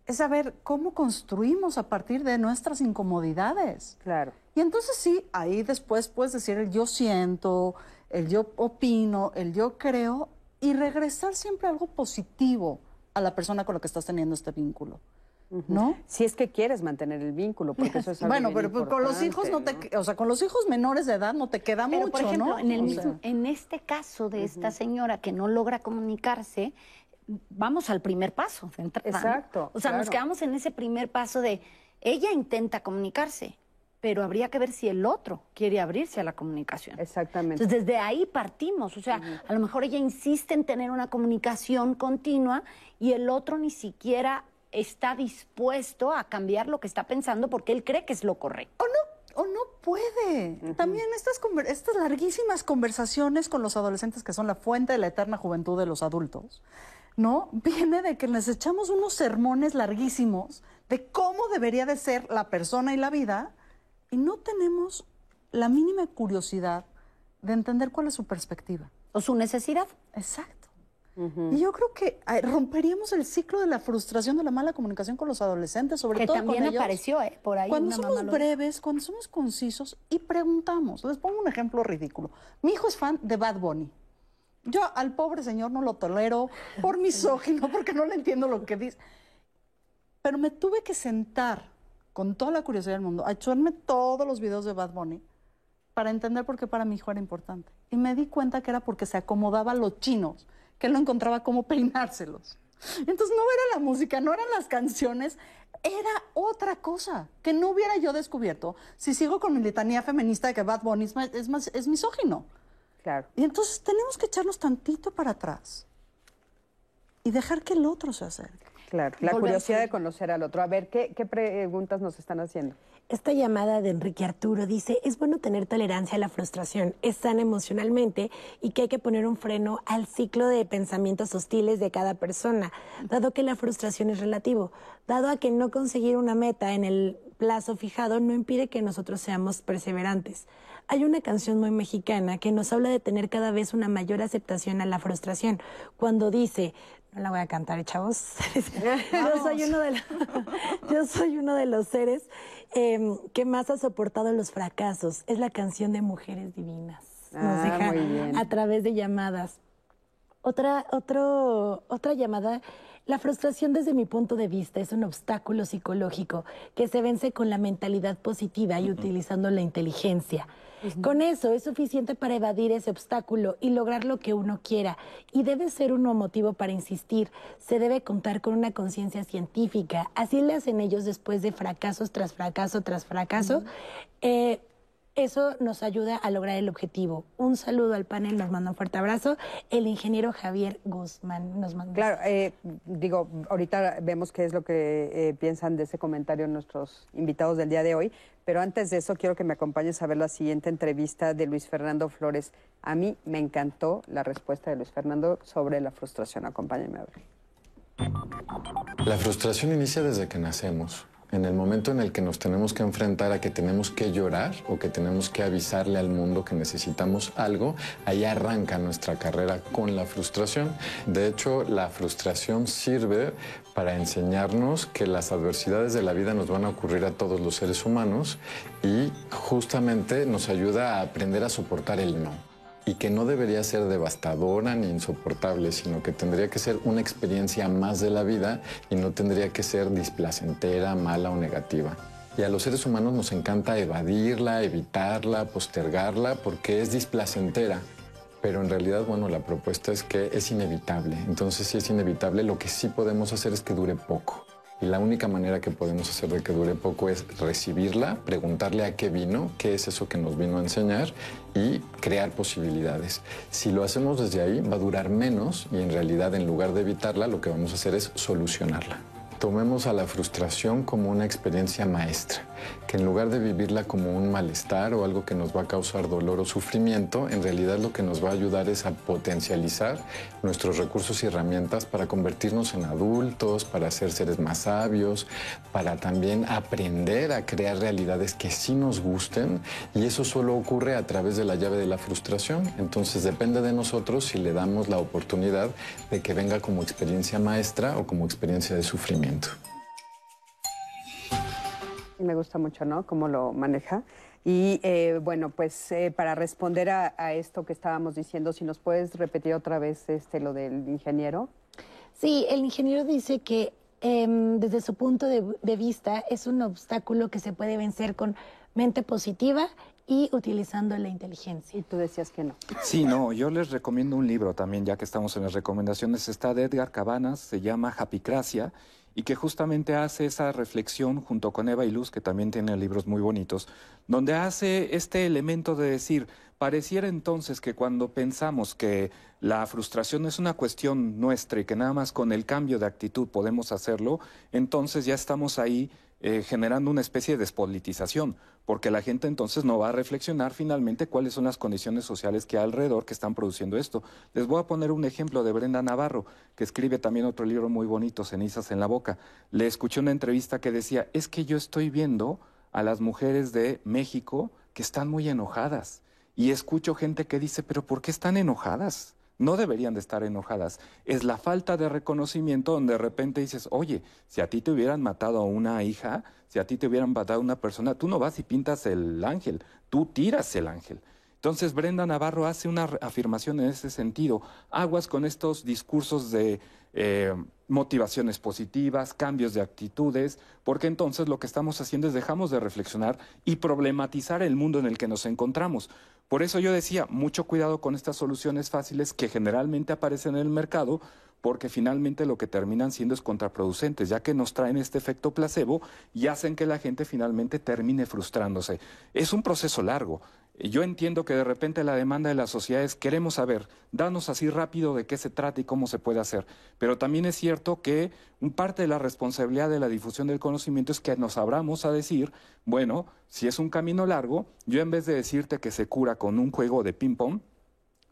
Es saber cómo construimos a partir de nuestras incomodidades. Claro. Y entonces sí, ahí después puedes decir el yo siento, el yo opino, el yo creo y regresar siempre a algo positivo a la persona con la que estás teniendo este vínculo. ¿No? Si es que quieres mantener el vínculo, porque eso es algo Bueno, pero pues, con los hijos no te, o sea, con los hijos menores de edad no te queda Pero, mucho, por ejemplo, ¿no? en, el mismo- sea, en este caso de esta señora que no logra comunicarse, vamos al primer paso de entrada, ¿no? Exacto, O sea, nos quedamos en ese primer paso de ella intenta comunicarse, pero habría que ver si el otro quiere abrirse a la comunicación. Exactamente. Entonces, desde ahí partimos. O sea, a lo mejor ella insiste en tener una comunicación continua y el otro ni siquiera está dispuesto a cambiar lo que está pensando porque él cree que es lo correcto. O no, o no puede. También estas, estas larguísimas conversaciones con los adolescentes, que son la fuente de la eterna juventud de los adultos, ¿no? Viene de que les echamos unos sermones larguísimos de cómo debería de ser la persona y la vida y no tenemos la mínima curiosidad de entender cuál es su perspectiva. O su necesidad. Exacto. Y yo creo que romperíamos el ciclo de la frustración de la mala comunicación con los adolescentes, sobre Que todo también con ellos. apareció, ¿eh? Por ahí Cuando una somos mamá lo- breves, cuando somos concisos y preguntamos. Les pongo un ejemplo ridículo. Mi hijo es fan de Bad Bunny. Yo al pobre señor no lo tolero por misógino, porque no le entiendo lo que dice. Pero me tuve que sentar con toda la curiosidad del mundo a echarme todos los videos de Bad Bunny para entender por qué para mi hijo era importante. Y me di cuenta que era porque se acomodaba a los chinos, que él no encontraba cómo peinárselos. Entonces no era la música, no eran las canciones, era otra cosa que no hubiera yo descubierto si sigo con mi letanía feminista de que Bad Bunny es, es, más- es misógino. Claro. Y entonces tenemos que echarnos tantito para atrás y dejar que el otro se acerque. Claro, la curiosidad de conocer al otro. A ver, ¿qué, qué preguntas nos están haciendo? Esta llamada de Enrique Arturo dice, es bueno tener tolerancia a la frustración, es sana emocionalmente y que hay que poner un freno al ciclo de pensamientos hostiles de cada persona, dado que la frustración es relativo, dado a que no conseguir una meta en el plazo fijado no impide que nosotros seamos perseverantes. Hay una canción muy mexicana que nos habla de tener cada vez una mayor aceptación a la frustración, cuando dice, no la voy a cantar, ¿eh, chavos. yo, soy uno de los, yo soy uno de los seres eh, que más ha soportado los fracasos. Es la canción de Mujeres Divinas. Nos Ah, deja muy bien. a través de llamadas. Otra, otro, otra llamada. La frustración desde mi punto de vista es un obstáculo psicológico que se vence con la mentalidad positiva y utilizando la inteligencia. Con eso es suficiente para evadir ese obstáculo y lograr lo que uno quiera. Y debe ser uno motivo para insistir. Se debe contar con una conciencia científica. Así le hacen ellos después de fracasos tras fracaso tras fracaso. Eh, eso nos ayuda a lograr el objetivo. Un saludo al panel, nos manda un fuerte abrazo. El ingeniero Javier Guzmán nos manda. Claro, eh, digo, ahorita vemos qué es lo que eh, piensan de ese comentario nuestros invitados del día de hoy, pero antes de eso quiero que me acompañes a ver la siguiente entrevista de Luis Fernando Flores. A mí me encantó la respuesta de Luis Fernando sobre la frustración. Acompáñame a ver. La frustración inicia desde que nacemos. En el momento en el que nos tenemos que enfrentar a que tenemos que llorar o que tenemos que avisarle al mundo que necesitamos algo, ahí arranca nuestra carrera con la frustración. De hecho, la frustración sirve para enseñarnos que las adversidades de la vida nos van a ocurrir a todos los seres humanos y justamente nos ayuda a aprender a soportar el no y que no debería ser devastadora ni insoportable, sino que tendría que ser una experiencia más de la vida y no tendría que ser displacentera, mala o negativa. Y a los seres humanos nos encanta evadirla, evitarla, postergarla, porque es displacentera. Pero en realidad, bueno, la propuesta es que es inevitable. Entonces, si es inevitable, lo que sí podemos hacer es que dure poco. Y la única manera que podemos hacer de que dure poco es recibirla, preguntarle a qué vino, qué es eso que nos vino a enseñar y crear posibilidades. Si lo hacemos desde ahí, va a durar menos y en realidad en lugar de evitarla, lo que vamos a hacer es solucionarla. Tomemos a la frustración como una experiencia maestra, que en lugar de vivirla como un malestar o algo que nos va a causar dolor o sufrimiento, en realidad lo que nos va a ayudar es a potencializar nuestros recursos y herramientas para convertirnos en adultos, para ser seres más sabios, para también aprender a crear realidades que sí nos gusten y eso solo ocurre a través de la llave de la frustración. Entonces depende de nosotros si le damos la oportunidad de que venga como experiencia maestra o como experiencia de sufrimiento. Me gusta mucho, ¿no? Cómo lo maneja. Y eh, bueno, pues eh, para responder a, a esto que estábamos diciendo, si nos puedes repetir otra vez este lo del ingeniero. Sí, el ingeniero dice que em, desde su punto de, de vista es un obstáculo que se puede vencer con mente positiva y utilizando la inteligencia. Y tú decías que no. Sí, no, yo les recomiendo un libro también, ya que estamos en las recomendaciones. Está de Edgar Cabanas, se llama Japicracia, y que justamente hace esa reflexión junto con Eva y Luz, que también tiene libros muy bonitos, donde hace este elemento de decir, pareciera entonces que cuando pensamos que la frustración es una cuestión nuestra y que nada más con el cambio de actitud podemos hacerlo, entonces ya estamos ahí eh, generando una especie de despolitización, porque la gente entonces no va a reflexionar finalmente cuáles son las condiciones sociales que hay alrededor que están produciendo esto. Les voy a poner un ejemplo de Brenda Navarro, que escribe también otro libro muy bonito, Cenizas en la Boca. Le escuché una entrevista que decía, es que yo estoy viendo a las mujeres de México que están muy enojadas. Y escucho gente que dice, pero ¿por qué están enojadas? No deberían de estar enojadas. Es la falta de reconocimiento donde de repente dices, oye, si a ti te hubieran matado a una hija, si a ti te hubieran matado a una persona, tú no vas y pintas el ángel, tú tiras el ángel. Entonces Brenda Navarro hace una afirmación en ese sentido. Aguas con estos discursos de eh, motivaciones positivas, cambios de actitudes, porque entonces lo que estamos haciendo es dejamos de reflexionar y problematizar el mundo en el que nos encontramos. Por eso yo decía, mucho cuidado con estas soluciones fáciles que generalmente aparecen en el mercado, porque finalmente lo que terminan siendo es contraproducentes, ya que nos traen este efecto placebo y hacen que la gente finalmente termine frustrándose. Es un proceso largo. Yo entiendo que de repente la demanda de las sociedades queremos saber, danos así rápido de qué se trata y cómo se puede hacer. Pero también es cierto que parte de la responsabilidad de la difusión del conocimiento es que nos abramos a decir, bueno, si es un camino largo, yo en vez de decirte que se cura con un juego de ping-pong,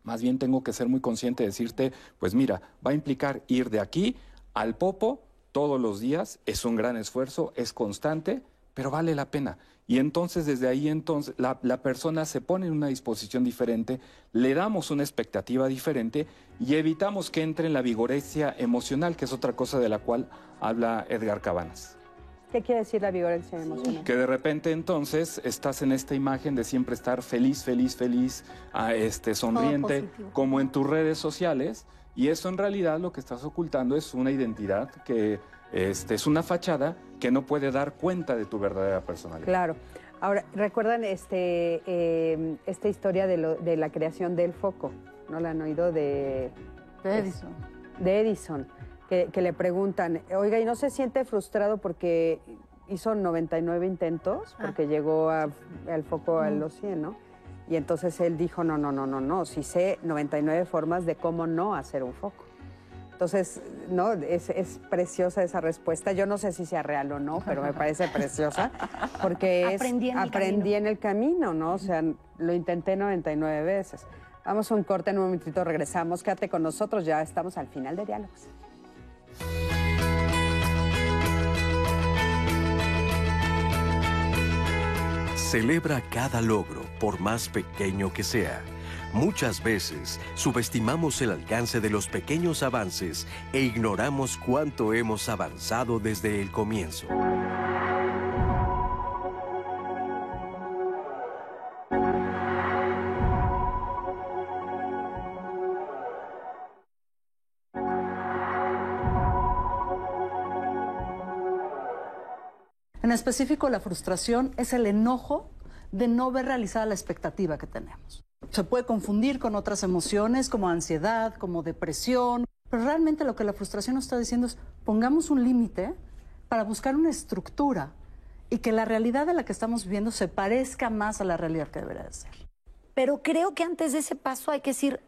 más bien tengo que ser muy consciente de decirte, pues mira, va a implicar ir de aquí al popo todos los días, es un gran esfuerzo, es constante, pero vale la pena. Y entonces desde ahí entonces la, la, persona se pone en una disposición diferente, le damos una expectativa diferente y evitamos que entre en la vigorencia emocional, que es otra cosa de la cual habla Edgar Cabanas. ¿Qué quiere decir la vigorencia emocional? Que de repente entonces estás en esta imagen de siempre estar feliz, feliz, feliz, a este, sonriente, como en tus redes sociales, y eso en realidad lo que estás ocultando es una identidad que este, es una fachada que no puede dar cuenta de tu verdadera personalidad. Claro. Ahora, ¿recuerdan este, eh, esta historia de, lo, de, la creación del foco? ¿No la han oído? De, de Edison. De Edison, que, que, le preguntan, oiga, ¿y no se siente frustrado porque hizo 99 intentos? Porque ah. llegó a, al foco a los 100, ¿no? Y entonces él dijo, no, no, no, no, no, sí sé 99 formas de cómo no hacer un foco. Entonces, no, es, es, preciosa esa respuesta. Yo no sé si sea real o no, pero me parece preciosa porque es, aprendí, en, aprendí el en el camino, ¿no? O sea, lo intenté 99 veces. Vamos a un corte, en un momentito regresamos. Quédate con nosotros, ya estamos al final de Diálogos. Celebra cada logro, por más pequeño que sea. Muchas veces subestimamos el alcance de los pequeños avances e ignoramos cuánto hemos avanzado desde el comienzo. En específico, la frustración es el enojo de no ver realizada la expectativa que tenemos. Se puede confundir con otras emociones como ansiedad, como depresión, pero realmente lo que la frustración nos está diciendo es pongamos un límite para buscar una estructura y que la realidad de la que estamos viviendo se parezca más a la realidad que debería de ser. Pero creo que antes de ese paso hay que decir,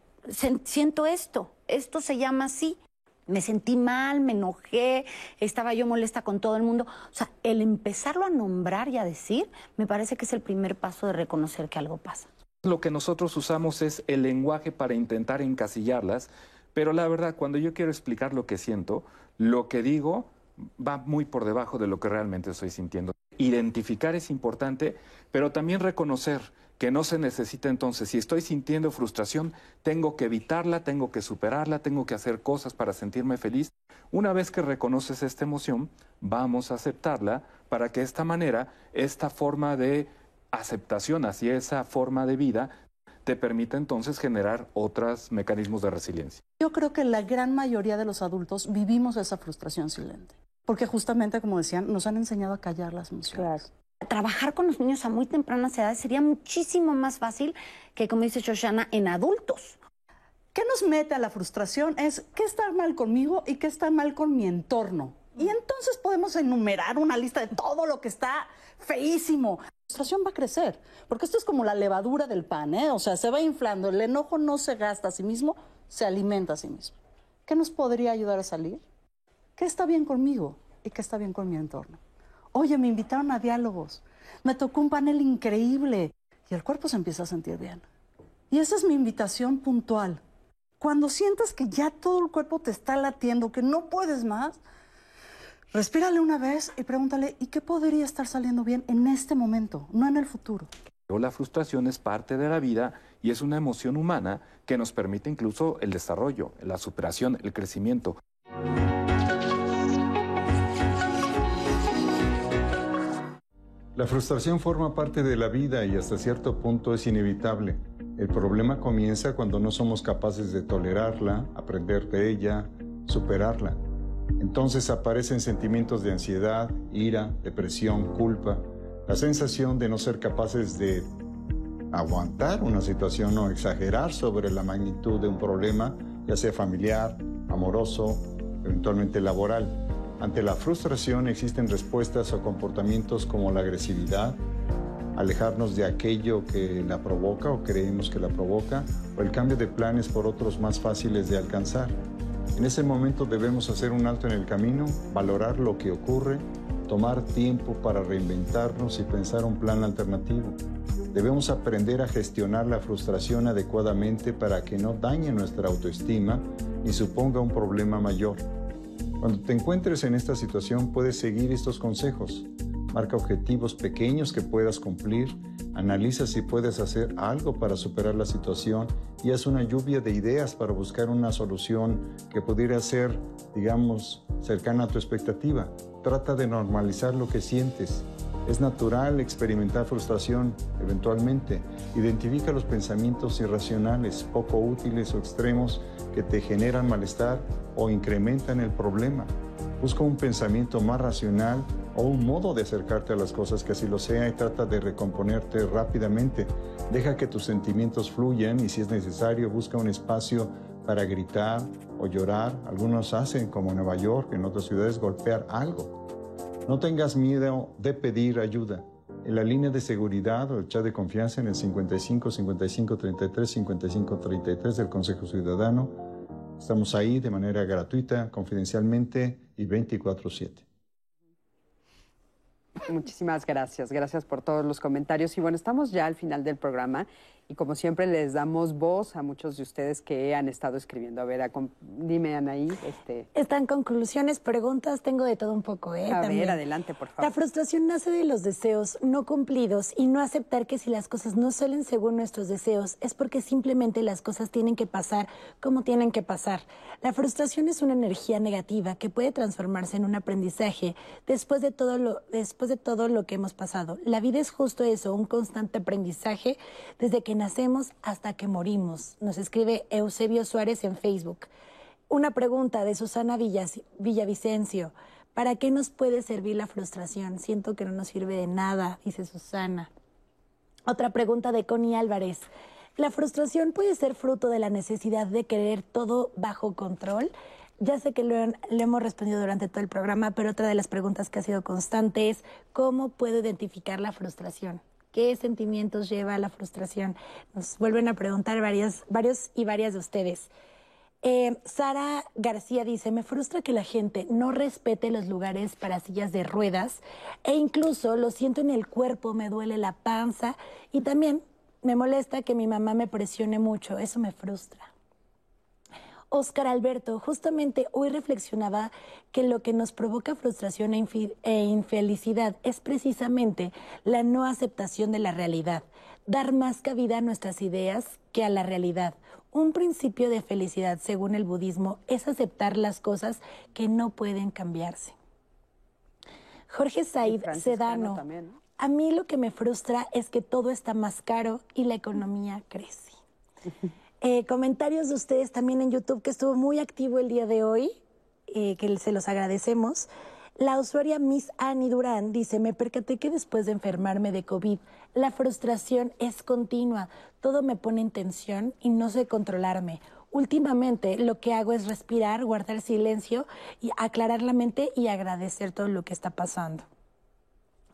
siento esto, esto se llama así. Me sentí mal, me enojé, estaba yo molesta con todo el mundo. O sea, el empezarlo a nombrar y a decir, me parece que es el primer paso de reconocer que algo pasa. Lo que nosotros usamos es el lenguaje para intentar encasillarlas, pero la verdad, cuando yo quiero explicar lo que siento, lo que digo va muy por debajo de lo que realmente estoy sintiendo. Identificar es importante, pero también reconocer que no se necesita entonces, si estoy sintiendo frustración, tengo que evitarla, tengo que superarla, tengo que hacer cosas para sentirme feliz. Una vez que reconoces esta emoción, vamos a aceptarla para que de esta manera, esta forma de aceptación hacia esa forma de vida te permite entonces generar otros mecanismos de resiliencia. Yo creo que la gran mayoría de los adultos vivimos esa frustración silente, porque justamente, como decían, nos han enseñado a callar las emociones. Trabajar con los niños a muy tempranas edades sería muchísimo más fácil que, como dice Shoshana, en adultos. ¿Qué nos mete a la frustración? Es qué está mal conmigo y qué está mal con mi entorno. Y entonces podemos enumerar una lista de todo lo que está feísimo. La frustración va a crecer, porque esto es como la levadura del pan, ¿eh? O sea, se va inflando. El enojo no se gasta a sí mismo, se alimenta a sí mismo. ¿Qué nos podría ayudar a salir? ¿Qué está bien conmigo y qué está bien con mi entorno? Oye, me invitaron a diálogos. Me tocó un panel increíble y el cuerpo se empieza a sentir bien. Y esa es mi invitación puntual. Cuando sientas que ya todo el cuerpo te está latiendo, que no puedes más, Respírale una vez y pregúntale, ¿y qué podría estar saliendo bien en este momento, no en el futuro? La frustración es parte de la vida y es una emoción humana que nos permite incluso el desarrollo, la superación, el crecimiento. La frustración forma parte de la vida y hasta cierto punto es inevitable. El problema comienza cuando no somos capaces de tolerarla, aprender de ella, superarla. Entonces aparecen sentimientos de ansiedad, ira, depresión, culpa, la sensación de no ser capaces de aguantar una situación o exagerar sobre la magnitud de un problema, ya sea familiar, amoroso, eventualmente laboral. Ante la frustración existen respuestas o comportamientos como la agresividad, alejarnos de aquello que la provoca o creemos que la provoca, o el cambio de planes por otros más fáciles de alcanzar. En ese momento debemos hacer un alto en el camino, valorar lo que ocurre, tomar tiempo para reinventarnos y pensar un plan alternativo. Debemos aprender a gestionar la frustración adecuadamente para que no dañe nuestra autoestima ni suponga un problema mayor. Cuando te encuentres en esta situación puedes seguir estos consejos. Marca objetivos pequeños que puedas cumplir, analiza si puedes hacer algo para superar la situación y haz una lluvia de ideas para buscar una solución que pudiera ser, digamos, cercana a tu expectativa. Trata de normalizar lo que sientes. Es natural experimentar frustración eventualmente. Identifica los pensamientos irracionales, poco útiles o extremos que te generan malestar o incrementan el problema. Busca un pensamiento más racional o un modo de acercarte a las cosas que así lo sea y trata de recomponerte rápidamente. Deja que tus sentimientos fluyan y si es necesario busca un espacio para gritar o llorar. Algunos hacen, como en Nueva York, en otras ciudades, golpear algo. No tengas miedo de pedir ayuda. En la línea de seguridad o el chat de confianza en el 55 55 33 55 33 del Consejo Ciudadano Estamos ahí de manera gratuita, confidencialmente y 24/7. Muchísimas gracias, gracias por todos los comentarios. Y bueno, estamos ya al final del programa y como siempre les damos voz a muchos de ustedes que han estado escribiendo. A ver, dime Anaí. Este... Están conclusiones, preguntas, tengo de todo un poco. ¿eh? A ver, adelante, por favor. La frustración nace de los deseos no cumplidos y no aceptar que si las cosas no salen según nuestros deseos es porque simplemente las cosas tienen que pasar como tienen que pasar. La frustración es una energía negativa que puede transformarse en un aprendizaje después de todo lo, después de todo lo que hemos pasado. La vida es justo eso, un constante aprendizaje desde que nacemos hasta que morimos. Nos escribe Eusebio Suárez en Facebook. Una pregunta de Susana Villavicencio. ¿Para qué nos puede servir la frustración? Siento que no nos sirve de nada, dice Susana. Otra pregunta de Connie Álvarez. ¿La frustración puede ser fruto de la necesidad de querer todo bajo control? Ya sé que lo, lo, hemos respondido durante todo el programa, pero otra de las preguntas que ha sido constante es ¿cómo puedo identificar la frustración? ¿Qué sentimientos lleva a la frustración? Nos vuelven a preguntar varias, varios y varias de ustedes. Eh, Sara García dice, me frustra que la gente no respete los lugares para sillas de ruedas e incluso lo siento en el cuerpo, me duele la panza y también me molesta que mi mamá me presione mucho, eso me frustra. Oscar Alberto, justamente hoy reflexionaba que lo que nos provoca frustración e, e, infelicidad es precisamente la no aceptación de la realidad, dar más cabida a nuestras ideas que a la realidad. Un principio de felicidad, según el budismo, es aceptar las cosas que no pueden cambiarse. Jorge Said Sedano, a mí lo que me frustra es que todo está más caro y la economía crece. Eh, comentarios de ustedes también en YouTube, que estuvo muy activo el día de hoy, eh, que se los agradecemos. La usuaria Miss Annie Durán dice, me percaté que después de enfermarme de COVID, la frustración es continua, todo me pone en tensión y no sé controlarme. Últimamente lo que hago es respirar, guardar silencio y aclarar la mente y agradecer todo lo que está pasando.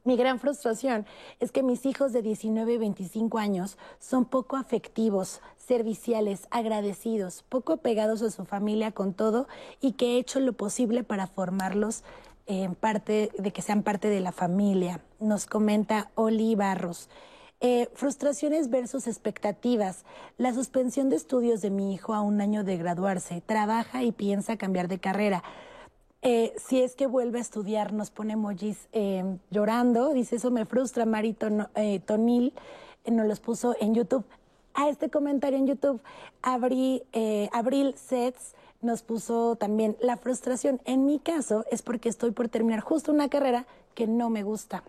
Mi gran frustración es que mis hijos de 19 y 25 años son poco afectivos, serviciales, agradecidos, poco apegados a su familia con todo y que he hecho lo posible para formarlos en parte de que sean parte de la familia. Nos comenta Oli Barros. Eh, frustraciones versus expectativas. La suspensión de estudios de mi hijo a un año de graduarse. Trabaja y piensa cambiar de carrera. Eh, si es que vuelve a estudiar, nos pone emojis eh, llorando, dice eso me frustra, Marito eh, Tonil nos los puso en YouTube. a este comentario en YouTube. Abril Sets nos puso también la frustración. En mi caso es porque estoy por terminar justo una carrera que no me gusta.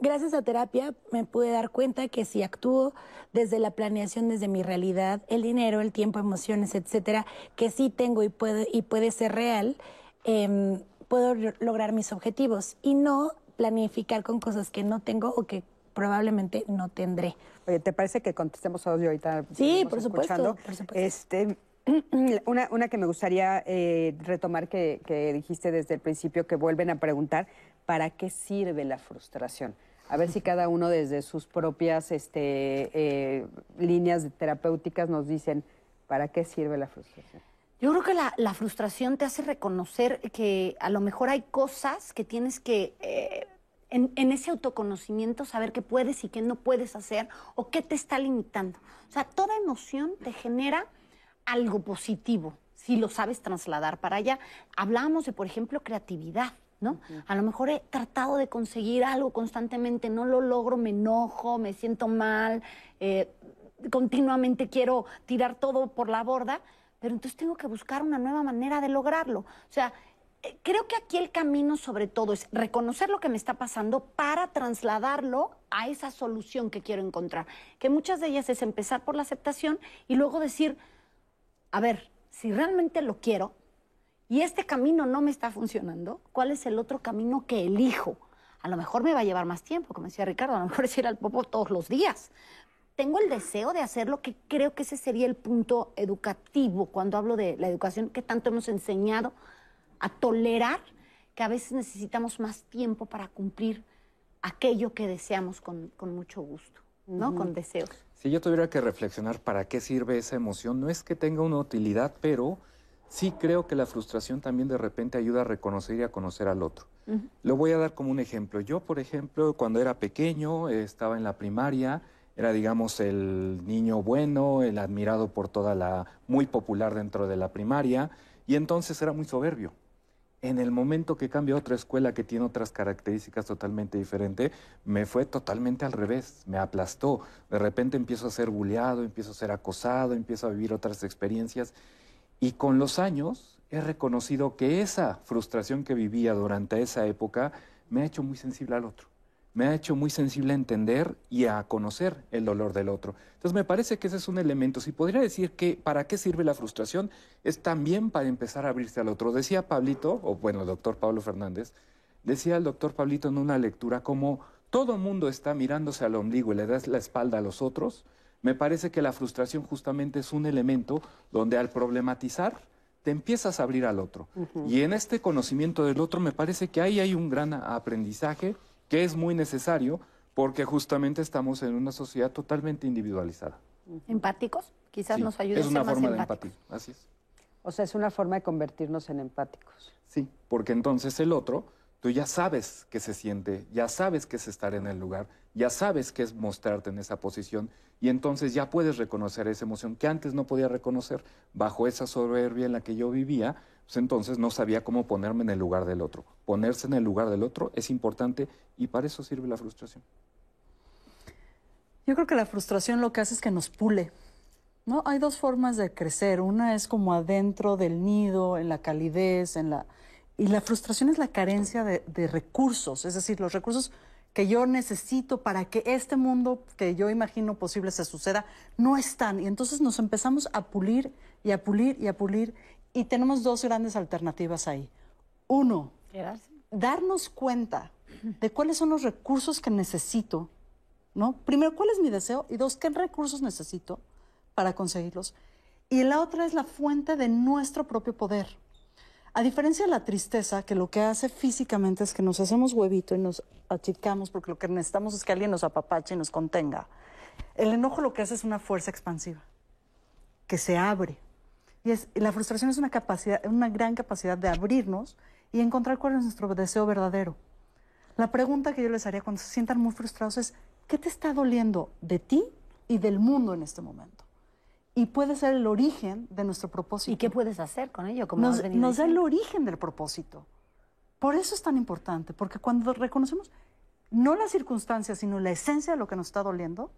Gracias a terapia me pude dar cuenta que si actúo desde la planeación, desde mi realidad, el dinero, el tiempo, emociones, etcétera, que sí tengo y puede, y puede ser real, em, puedo lograr mis objetivos y no planificar con cosas que no tengo o que probablemente no tendré. Oye, ¿te parece que contestemos audio ahorita? Sí, por supuesto, por supuesto. Este, una, una que me gustaría eh, retomar que, que dijiste desde el principio, que vuelven a preguntar, ¿para qué sirve la frustración? A ver si cada uno desde sus propias este, eh, líneas terapéuticas nos dicen, ¿para qué sirve la frustración? Yo creo que la, la frustración te hace reconocer que a lo mejor hay cosas que tienes que eh, en, en, ese autoconocimiento saber qué puedes y qué no puedes hacer o qué te está limitando. O sea, toda emoción te genera algo positivo si lo sabes trasladar para allá. Hablábamos de, por ejemplo, creatividad. ¿No? A lo mejor he tratado de conseguir algo constantemente, no lo logro, me enojo, me siento mal, eh, continuamente quiero tirar todo por la borda, pero entonces tengo que buscar una nueva manera de lograrlo. O sea, eh, creo que aquí el camino sobre todo es reconocer lo que me está pasando para trasladarlo a esa solución que quiero encontrar. Que muchas de ellas es empezar por la aceptación y luego decir, a ver, si realmente lo quiero y este camino no me está funcionando, ¿cuál es el otro camino que elijo? A lo mejor me va a llevar más tiempo, como decía Ricardo, a lo mejor es ir al popo todos los días. Tengo el deseo de hacerlo, que creo que ese sería el punto educativo cuando hablo de la educación, que tanto hemos enseñado a tolerar que a veces necesitamos más tiempo para cumplir aquello que deseamos con, con mucho gusto, ¿no? Uh -huh. Con deseos. Si yo tuviera que reflexionar para qué sirve esa emoción, no es que tenga una utilidad, pero sí creo que la frustración también de repente ayuda a reconocer y a conocer al otro. Uh -huh. Lo voy a dar como un ejemplo. Yo, por ejemplo, cuando era pequeño, estaba en la primaria, era, digamos, el niño bueno, el admirado por toda la, muy popular dentro de la primaria, y entonces era muy soberbio. En el momento que cambio a otra escuela que tiene otras características totalmente diferentes, me fue totalmente al revés, me aplastó. De repente empiezo a ser bulleado, empiezo a ser acosado, empiezo a vivir otras experiencias. Y con los años he reconocido que esa frustración que vivía durante esa época me ha hecho muy sensible al otro me ha hecho muy sensible a entender y a conocer el dolor del otro. Entonces me parece que ese es un elemento. Si podría decir que para qué sirve la frustración, es también para empezar a abrirse al otro. Decía Pablito, o bueno, el doctor Pablo Fernández, decía el doctor Pablito en una lectura como todo mundo está mirándose al ombligo y le das la espalda a los otros, me parece que la frustración justamente es un elemento donde al problematizar te empiezas a abrir al otro. Uh -huh. Y en este conocimiento del otro me parece que ahí hay un gran aprendizaje que es muy necesario porque justamente estamos en una sociedad totalmente individualizada. ¿Empáticos? Quizás sí, nos ayude Es una a ser forma de empatía, así es. O sea, es una forma de convertirnos en empáticos. Sí, porque entonces el otro, tú ya sabes qué se siente, ya sabes qué es estar en el lugar, ya sabes qué es mostrarte en esa posición y entonces ya puedes reconocer esa emoción que antes no podía reconocer bajo esa soberbia en la que yo vivía, pues entonces no sabía cómo ponerme en el lugar del otro. Ponerse en el lugar del otro es importante y para eso sirve la frustración. Yo creo que la frustración lo que hace es que nos pule. ¿no? Hay dos formas de crecer. Una es como adentro del nido, en la calidez, en la... Y la frustración es la carencia de, de recursos, es decir, los recursos que yo necesito para que este mundo que yo imagino posible se suceda, no están. Y entonces nos empezamos a pulir y a pulir y a pulir. Y tenemos dos grandes alternativas ahí. Uno, darnos cuenta de cuáles son los recursos que necesito, ¿no? Primero, ¿cuál es mi deseo? Y dos, ¿qué recursos necesito para conseguirlos? Y la otra es la fuente de nuestro propio poder. A diferencia de la tristeza, que lo que hace físicamente es que nos hacemos huevito y nos achicamos porque lo que necesitamos es que alguien nos apapache y nos contenga. El enojo lo que hace es una fuerza expansiva, que se abre. Y, la frustración es una, capacidad, una gran capacidad de abrirnos y encontrar cuál es nuestro deseo verdadero. La pregunta que yo les haría cuando se sientan muy frustrados es, ¿qué te está doliendo de ti y del mundo en este momento? Y puede ser el origen de nuestro propósito. ¿Y qué puedes hacer con ello? Como nos, nos da el origen del propósito. Por eso es tan importante, porque cuando reconocemos no las circunstancias, sino la esencia de lo que nos está doliendo,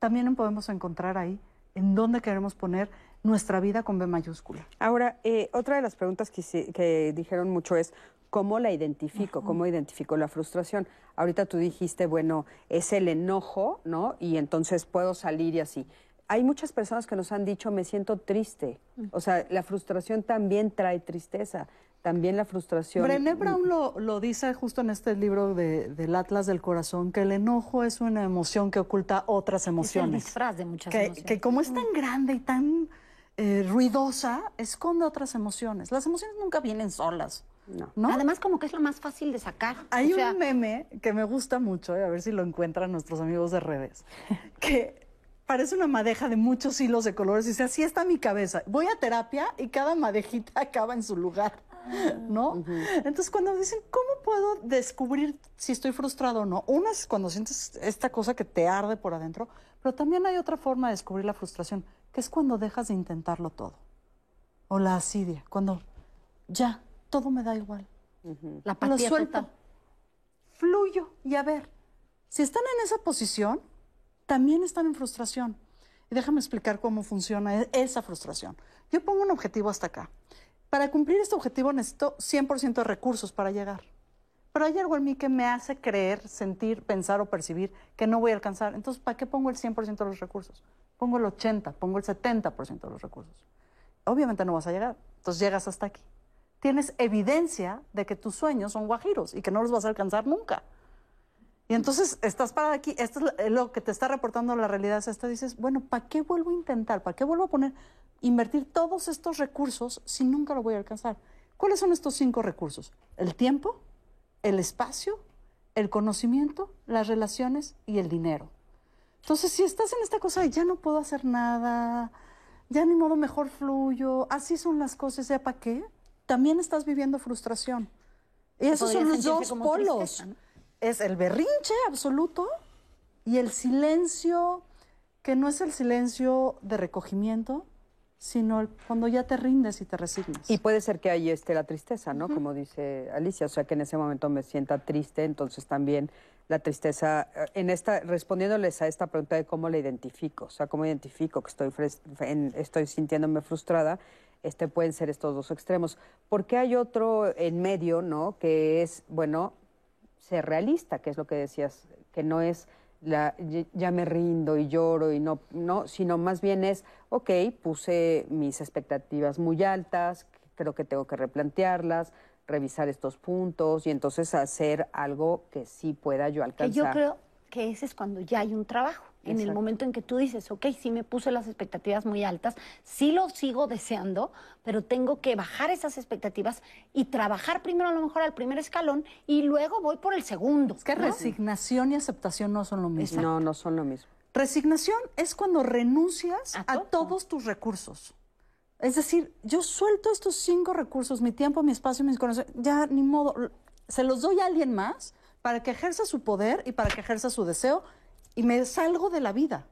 también podemos encontrar ahí en dónde queremos poner nuestra vida con B mayúscula. Ahora, eh, otra de las preguntas que, dijeron mucho es, ¿cómo la identifico? ¿Cómo identifico la frustración? Ahorita tú dijiste, bueno, es el enojo, ¿no? Y entonces puedo salir y así. Hay muchas personas que nos han dicho, me siento triste. O sea, la frustración también trae tristeza. También la frustración... Brené Brown lo, lo dice justo en este libro de- del Atlas del Corazón, que el enojo es una emoción que oculta otras Es el emociones. disfraz de muchas que, emociones. que como es tan grande y tan eh, ruidosa, esconde otras emociones. Las emociones nunca vienen solas. No. Además, como que es lo más fácil de sacar. Hay O sea, un meme que me gusta mucho, eh, a ver si lo encuentran nuestros amigos de redes, que parece una madeja de muchos hilos de colores y dice, así está mi cabeza. Voy a terapia y cada madejita acaba en su lugar, ¿no? Entonces, cuando dicen, ¿cómo puedo descubrir si estoy frustrado o no? Una es cuando sientes esta cosa que te arde por adentro, pero también hay otra forma de descubrir la frustración, que es cuando dejas de intentarlo todo. O la asidia, cuando ya, todo me da igual. La Lo suelto. total. Fluyo. Y a ver, si están en esa posición, también están en frustración. Y déjame explicar cómo funciona e- esa frustración. Yo pongo un objetivo hasta acá. Para cumplir este objetivo necesito 100% de recursos para llegar. Pero hay algo en mí que me hace creer, sentir, pensar o percibir que no voy a alcanzar. Entonces, ¿para qué pongo el 100% de los recursos? Pongo el 80, pongo el 70% de los recursos. Obviamente no vas a llegar. Entonces llegas hasta aquí. Tienes evidencia de que tus sueños son guajiros y que no los vas a alcanzar nunca. Y entonces estás parada aquí, esto es lo- lo que te está reportando la realidad es esta. Dices, bueno, ¿para qué vuelvo a intentar? ¿Para qué vuelvo a poner, invertir todos estos recursos si nunca lo voy a alcanzar? ¿Cuáles son estos cinco recursos? El tiempo, el espacio, el conocimiento, las relaciones y el dinero. Entonces, si estás en esta cosa de ya no puedo hacer nada, ya ni modo mejor fluyo, así son las cosas, ¿ya para qué? También estás viviendo frustración. Y esos son los dos polos. tristeza, ¿no? Es el berrinche absoluto y el silencio, que no es el silencio de recogimiento, sino cuando ya te rindes y te resignas. Y puede ser que ahí esté la tristeza, ¿no? Como dice Alicia, o sea, que en ese momento me sienta triste, entonces también la tristeza, eh, en esta, respondiéndoles a esta pregunta de cómo la identifico, o sea, cómo identifico que estoy, en- estoy sintiéndome frustrada, este, pueden ser estos dos extremos. Porque hay otro en medio, ¿no? Que es, bueno, ser realista, que es lo que decías, que no es la "Ya- me rindo y lloro y no, no, sino más bien es, ok, puse mis expectativas muy altas, creo que tengo que replantearlas, revisar estos puntos y entonces hacer algo que sí pueda yo Que alcanzar. yo creo que ese es cuando ya hay un trabajo. En el Exacto. momento en que tú dices, ok, sí me puse las expectativas muy altas, sí lo sigo deseando, pero tengo que bajar esas expectativas y trabajar primero a lo mejor al primer escalón y luego voy por el segundo. Es que ¿no? resignación y aceptación no son lo mismo. No, no son lo mismo. Resignación es cuando renuncias A a, todo. todos tus recursos. Es decir, yo suelto estos cinco recursos, mi tiempo, mi espacio, mis conocimientos, ya ni modo, se los doy a alguien más para que ejerza su poder y para que ejerza su deseo y me salgo de la vida.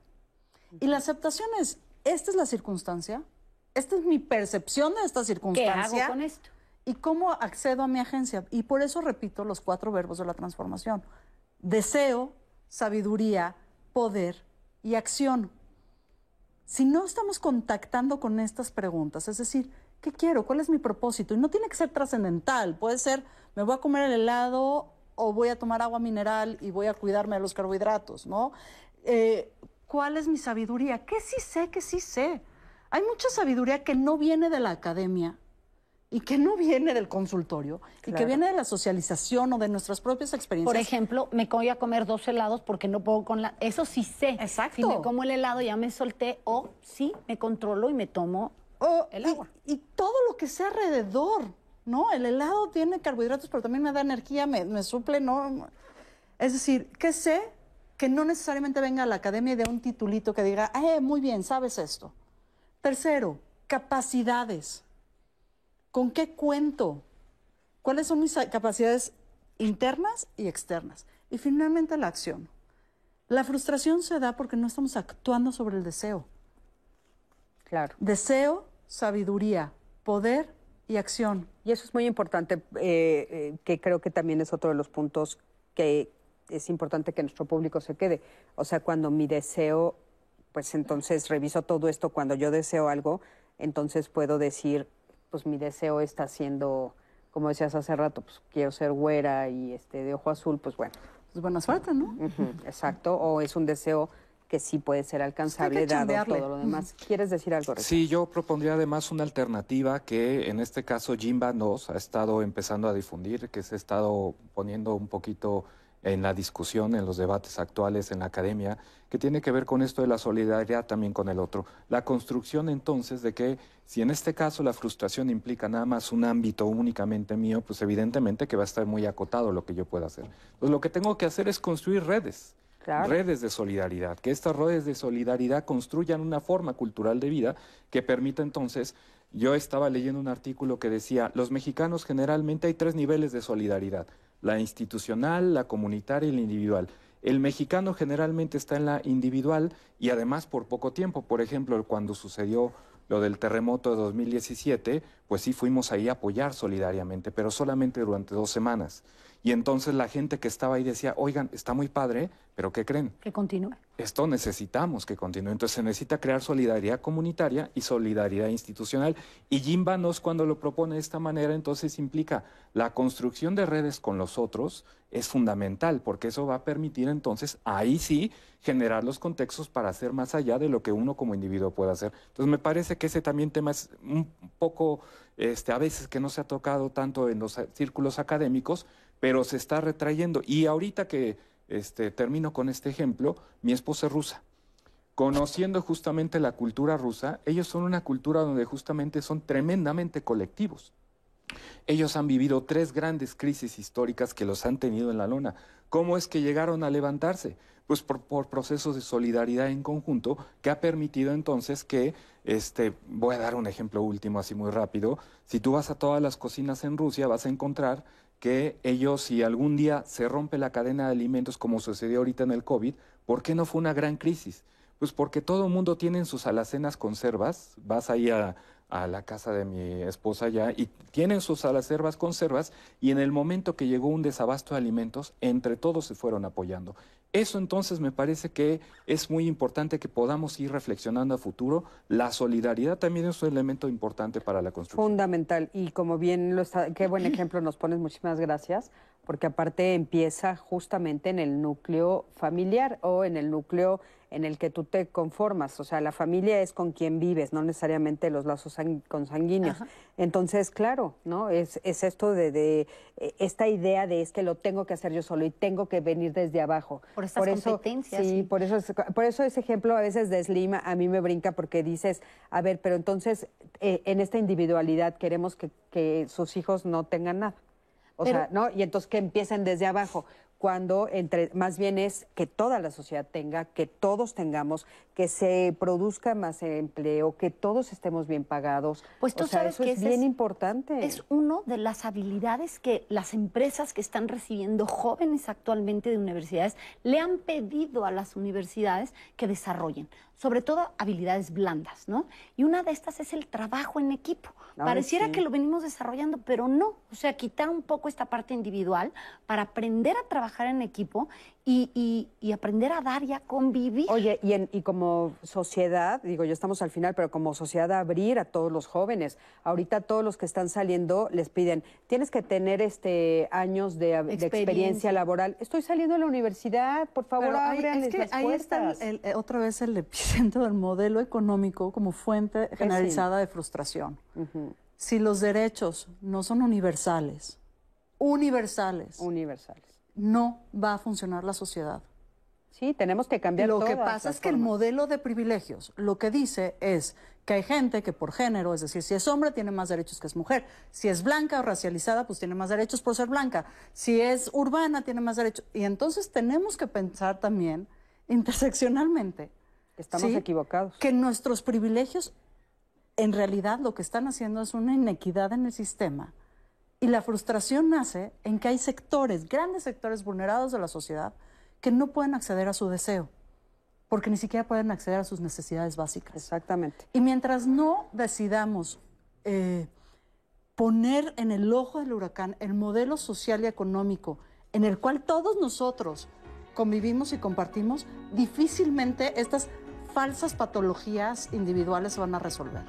Y la aceptación es, esta es la circunstancia, esta es mi percepción de esta ¿Qué circunstancia. hago con esto? ¿Y cómo accedo a mi agencia? Y por eso repito los cuatro verbos de la transformación. Deseo, sabiduría, poder y acción. Si no estamos contactando con estas preguntas, es decir, ¿qué quiero? ¿Cuál es mi propósito? Y no tiene que ser trascendental, puede ser, me voy a comer el helado o voy a tomar agua mineral y voy a cuidarme de los carbohidratos, ¿no? Eh, ¿Cuál es mi sabiduría? ¿Qué sí sé? ¿Qué sí sé? Hay mucha sabiduría que no viene de la academia, y que no viene del consultorio y que viene de la socialización o de nuestras propias experiencias. Por ejemplo, me voy a comer dos helados porque no puedo con la... Eso sí sé. Exacto. Si me como el helado ya me solté o sí, me controlo y me tomo O- el y- agua. Y, todo lo que sea alrededor, ¿no? El helado tiene carbohidratos, pero también me da energía, me, me suple, ¿no? Es decir, que sé que no necesariamente venga a la academia y de un titulito que diga, eh, muy bien, sabes esto. Tercero, capacidades. ¿Con qué cuento? ¿Cuáles son mis capacidades internas y externas? Y finalmente la acción. La frustración se da porque no estamos actuando sobre el deseo. Claro. Deseo, sabiduría, poder y acción. Y eso es muy importante, eh, eh, que creo que también es otro de los puntos que es importante que nuestro público se quede. O sea, cuando mi deseo pues entonces reviso todo esto cuando yo deseo algo, entonces puedo decir, pues mi deseo está siendo, como decías hace rato, pues quiero ser güera y este de ojo azul, pues bueno. Pues buena suerte, ¿no? Exacto, o es un deseo que sí puede ser alcanzable que dado todo lo demás. ¿Quieres decir algo? Sí, yo propondría además una alternativa que en este caso Jimba nos ha estado empezando a difundir, que se ha estado poniendo un poquito en la discusión, en los debates actuales en la academia, que tiene que ver con esto de la solidaridad también con el otro. La construcción entonces de que si en este caso la frustración implica nada más un ámbito únicamente mío, pues evidentemente que va a estar muy acotado lo que yo pueda hacer. Entonces lo que tengo que hacer es construir redes. Redes de solidaridad, que estas redes de solidaridad construyan una forma cultural de vida que permita entonces, yo estaba leyendo un artículo que decía, los mexicanos generalmente hay tres niveles de solidaridad, la institucional, la comunitaria y la individual. El mexicano generalmente está en la individual y además por poco tiempo, por ejemplo, cuando sucedió lo del terremoto de 2017, pues sí fuimos ahí a apoyar solidariamente, pero solamente durante dos semanas. Y entonces la gente que estaba ahí decía, oigan, está muy padre, pero ¿qué creen? Que continúe. Esto necesitamos que continúe. Entonces se necesita crear solidaridad comunitaria y solidaridad institucional. Y Jim Vanos cuando lo propone de esta manera, entonces implica la construcción de redes con los otros es fundamental, porque eso va a permitir entonces, ahí sí, generar los contextos para hacer más allá de lo que uno como individuo puede hacer. Entonces me parece que ese también tema es un poco, este, a veces que no se ha tocado tanto en los círculos académicos, pero se está retrayendo. Y ahorita que este, termino con este ejemplo, mi esposa es rusa. Conociendo justamente la cultura rusa, ellos son una cultura donde justamente son tremendamente colectivos. Ellos han vivido tres grandes crisis históricas que los han tenido en la lona. ¿Cómo es que llegaron a levantarse? Pues por, por procesos de solidaridad en conjunto que ha permitido entonces que, este, voy a dar un ejemplo último así muy rápido, si tú vas a todas las cocinas en Rusia vas a encontrar que ellos, si algún día se rompe la cadena de alimentos como sucedió ahorita en el COVID, ¿por qué no fue una gran crisis? Pues porque todo el mundo tiene en sus alacenas conservas, vas ahí a, a la casa de mi esposa ya y tienen sus alacenas conservas y en el momento que llegó un desabasto de alimentos, entre todos se fueron apoyando. Eso entonces me parece que es muy importante que podamos ir reflexionando a futuro. La solidaridad también es un elemento importante para la construcción. Fundamental. Y como bien lo está, qué buen ejemplo nos pones, muchísimas gracias, porque aparte empieza justamente en el núcleo familiar o en el núcleo en el que tú te conformas. O sea, la familia es con quien vives, no necesariamente los lazos sang- consanguíneos. Entonces, claro, ¿no? Es, es esto de, de, eh, esta idea de es que lo tengo que hacer yo solo y tengo que venir desde abajo. Por estas eso, competencias, Sí, sí. por eso, es- por eso ese ejemplo a veces de Slim a mí me brinca porque dices, a ver, pero entonces eh, en esta individualidad queremos que, que sus hijos no tengan nada. O Pero- sea, ¿no? Y entonces que empiecen desde abajo, cuando entre más bien es que toda la sociedad tenga, que todos tengamos, que se produzca más empleo, que todos estemos bien pagados. Pues tú o sea, sabes eso que es bien es- importante. Es uno de las habilidades que las empresas que están recibiendo jóvenes actualmente de universidades le han pedido a las universidades que desarrollen, sobre todo habilidades blandas, ¿no? Y una de estas es el trabajo en equipo. Ay, Pareciera sí. que lo venimos desarrollando, pero no. O sea, quitar un poco esta parte individual para aprender a trabajar en equipo y, y- y aprender a dar y a convivir. Oye, y, en- y como sociedad, digo, ya estamos al final, pero como sociedad abrir a todos los jóvenes. Ahorita todos los que están saliendo les piden, tienes que tener este años de, de experiencia. Laboral. Estoy saliendo de la universidad, por favor, ábranles es que las ahí está el- puertas. el- otra vez el epicentro del modelo económico como fuente generalizada de frustración. Si los derechos no son universales, universales, universales, no va a funcionar la sociedad. Sí, tenemos que cambiar Lo que pasa es que el modelo de privilegios lo que dice es que hay gente que por género, es decir, si es hombre tiene más derechos que es mujer, si es blanca o racializada, pues tiene más derechos por ser blanca, si es urbana tiene más derechos. Y entonces tenemos que pensar también interseccionalmente. Estamos ¿sí? equivocados. Que nuestros privilegios en realidad lo que están haciendo es una inequidad en el sistema. Y la frustración nace en que hay sectores, grandes sectores vulnerados de la sociedad, que no pueden acceder a su deseo, porque ni siquiera pueden acceder a sus necesidades básicas. Exactamente. Y mientras no decidamos eh, poner en el ojo del huracán el modelo social y económico en el cual todos nosotros convivimos y compartimos, difícilmente estas falsas patologías individuales se van a resolver.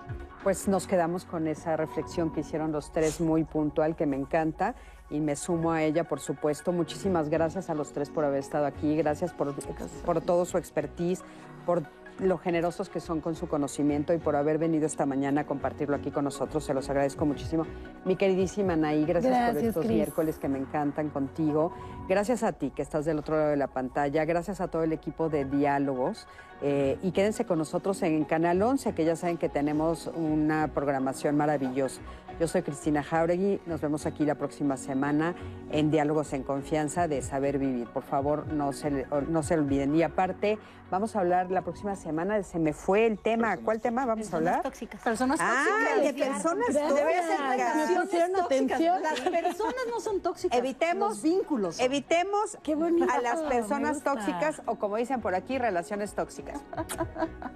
Pues nos quedamos con esa reflexión que hicieron los tres muy puntual, que me encanta, y me sumo a ella, por supuesto. Muchísimas gracias a los tres por haber estado aquí, gracias por, por todo su expertise, por lo generosos que son con su conocimiento y por haber venido esta mañana a compartirlo aquí con nosotros. Se los agradezco muchísimo. Mi queridísima Anaí, gracias, por estos miércoles que me encantan contigo. Gracias a ti que estás del otro lado de la pantalla. Gracias a todo el equipo de Diálogos. Eh, y quédense con nosotros en Canal 11, que ya saben que tenemos una programación maravillosa. Yo soy Cristina Jauregui. Nos vemos aquí la próxima semana en Diálogos en Confianza de Saber Vivir. Por favor, no se, no se olviden. Y aparte, vamos a hablar la próxima semana. de- Se me fue el tema. ¿Cuál tema vamos a hablar? tóxicas. Personas Ah, tóxicas. de personas tóxicas. Me pusieron atención. Las personas no son tóxicas. Evitemos los vínculos. Evitemos Qué a las personas tóxicas o como dicen por aquí, relaciones tóxicas. 哈哈哈哈哈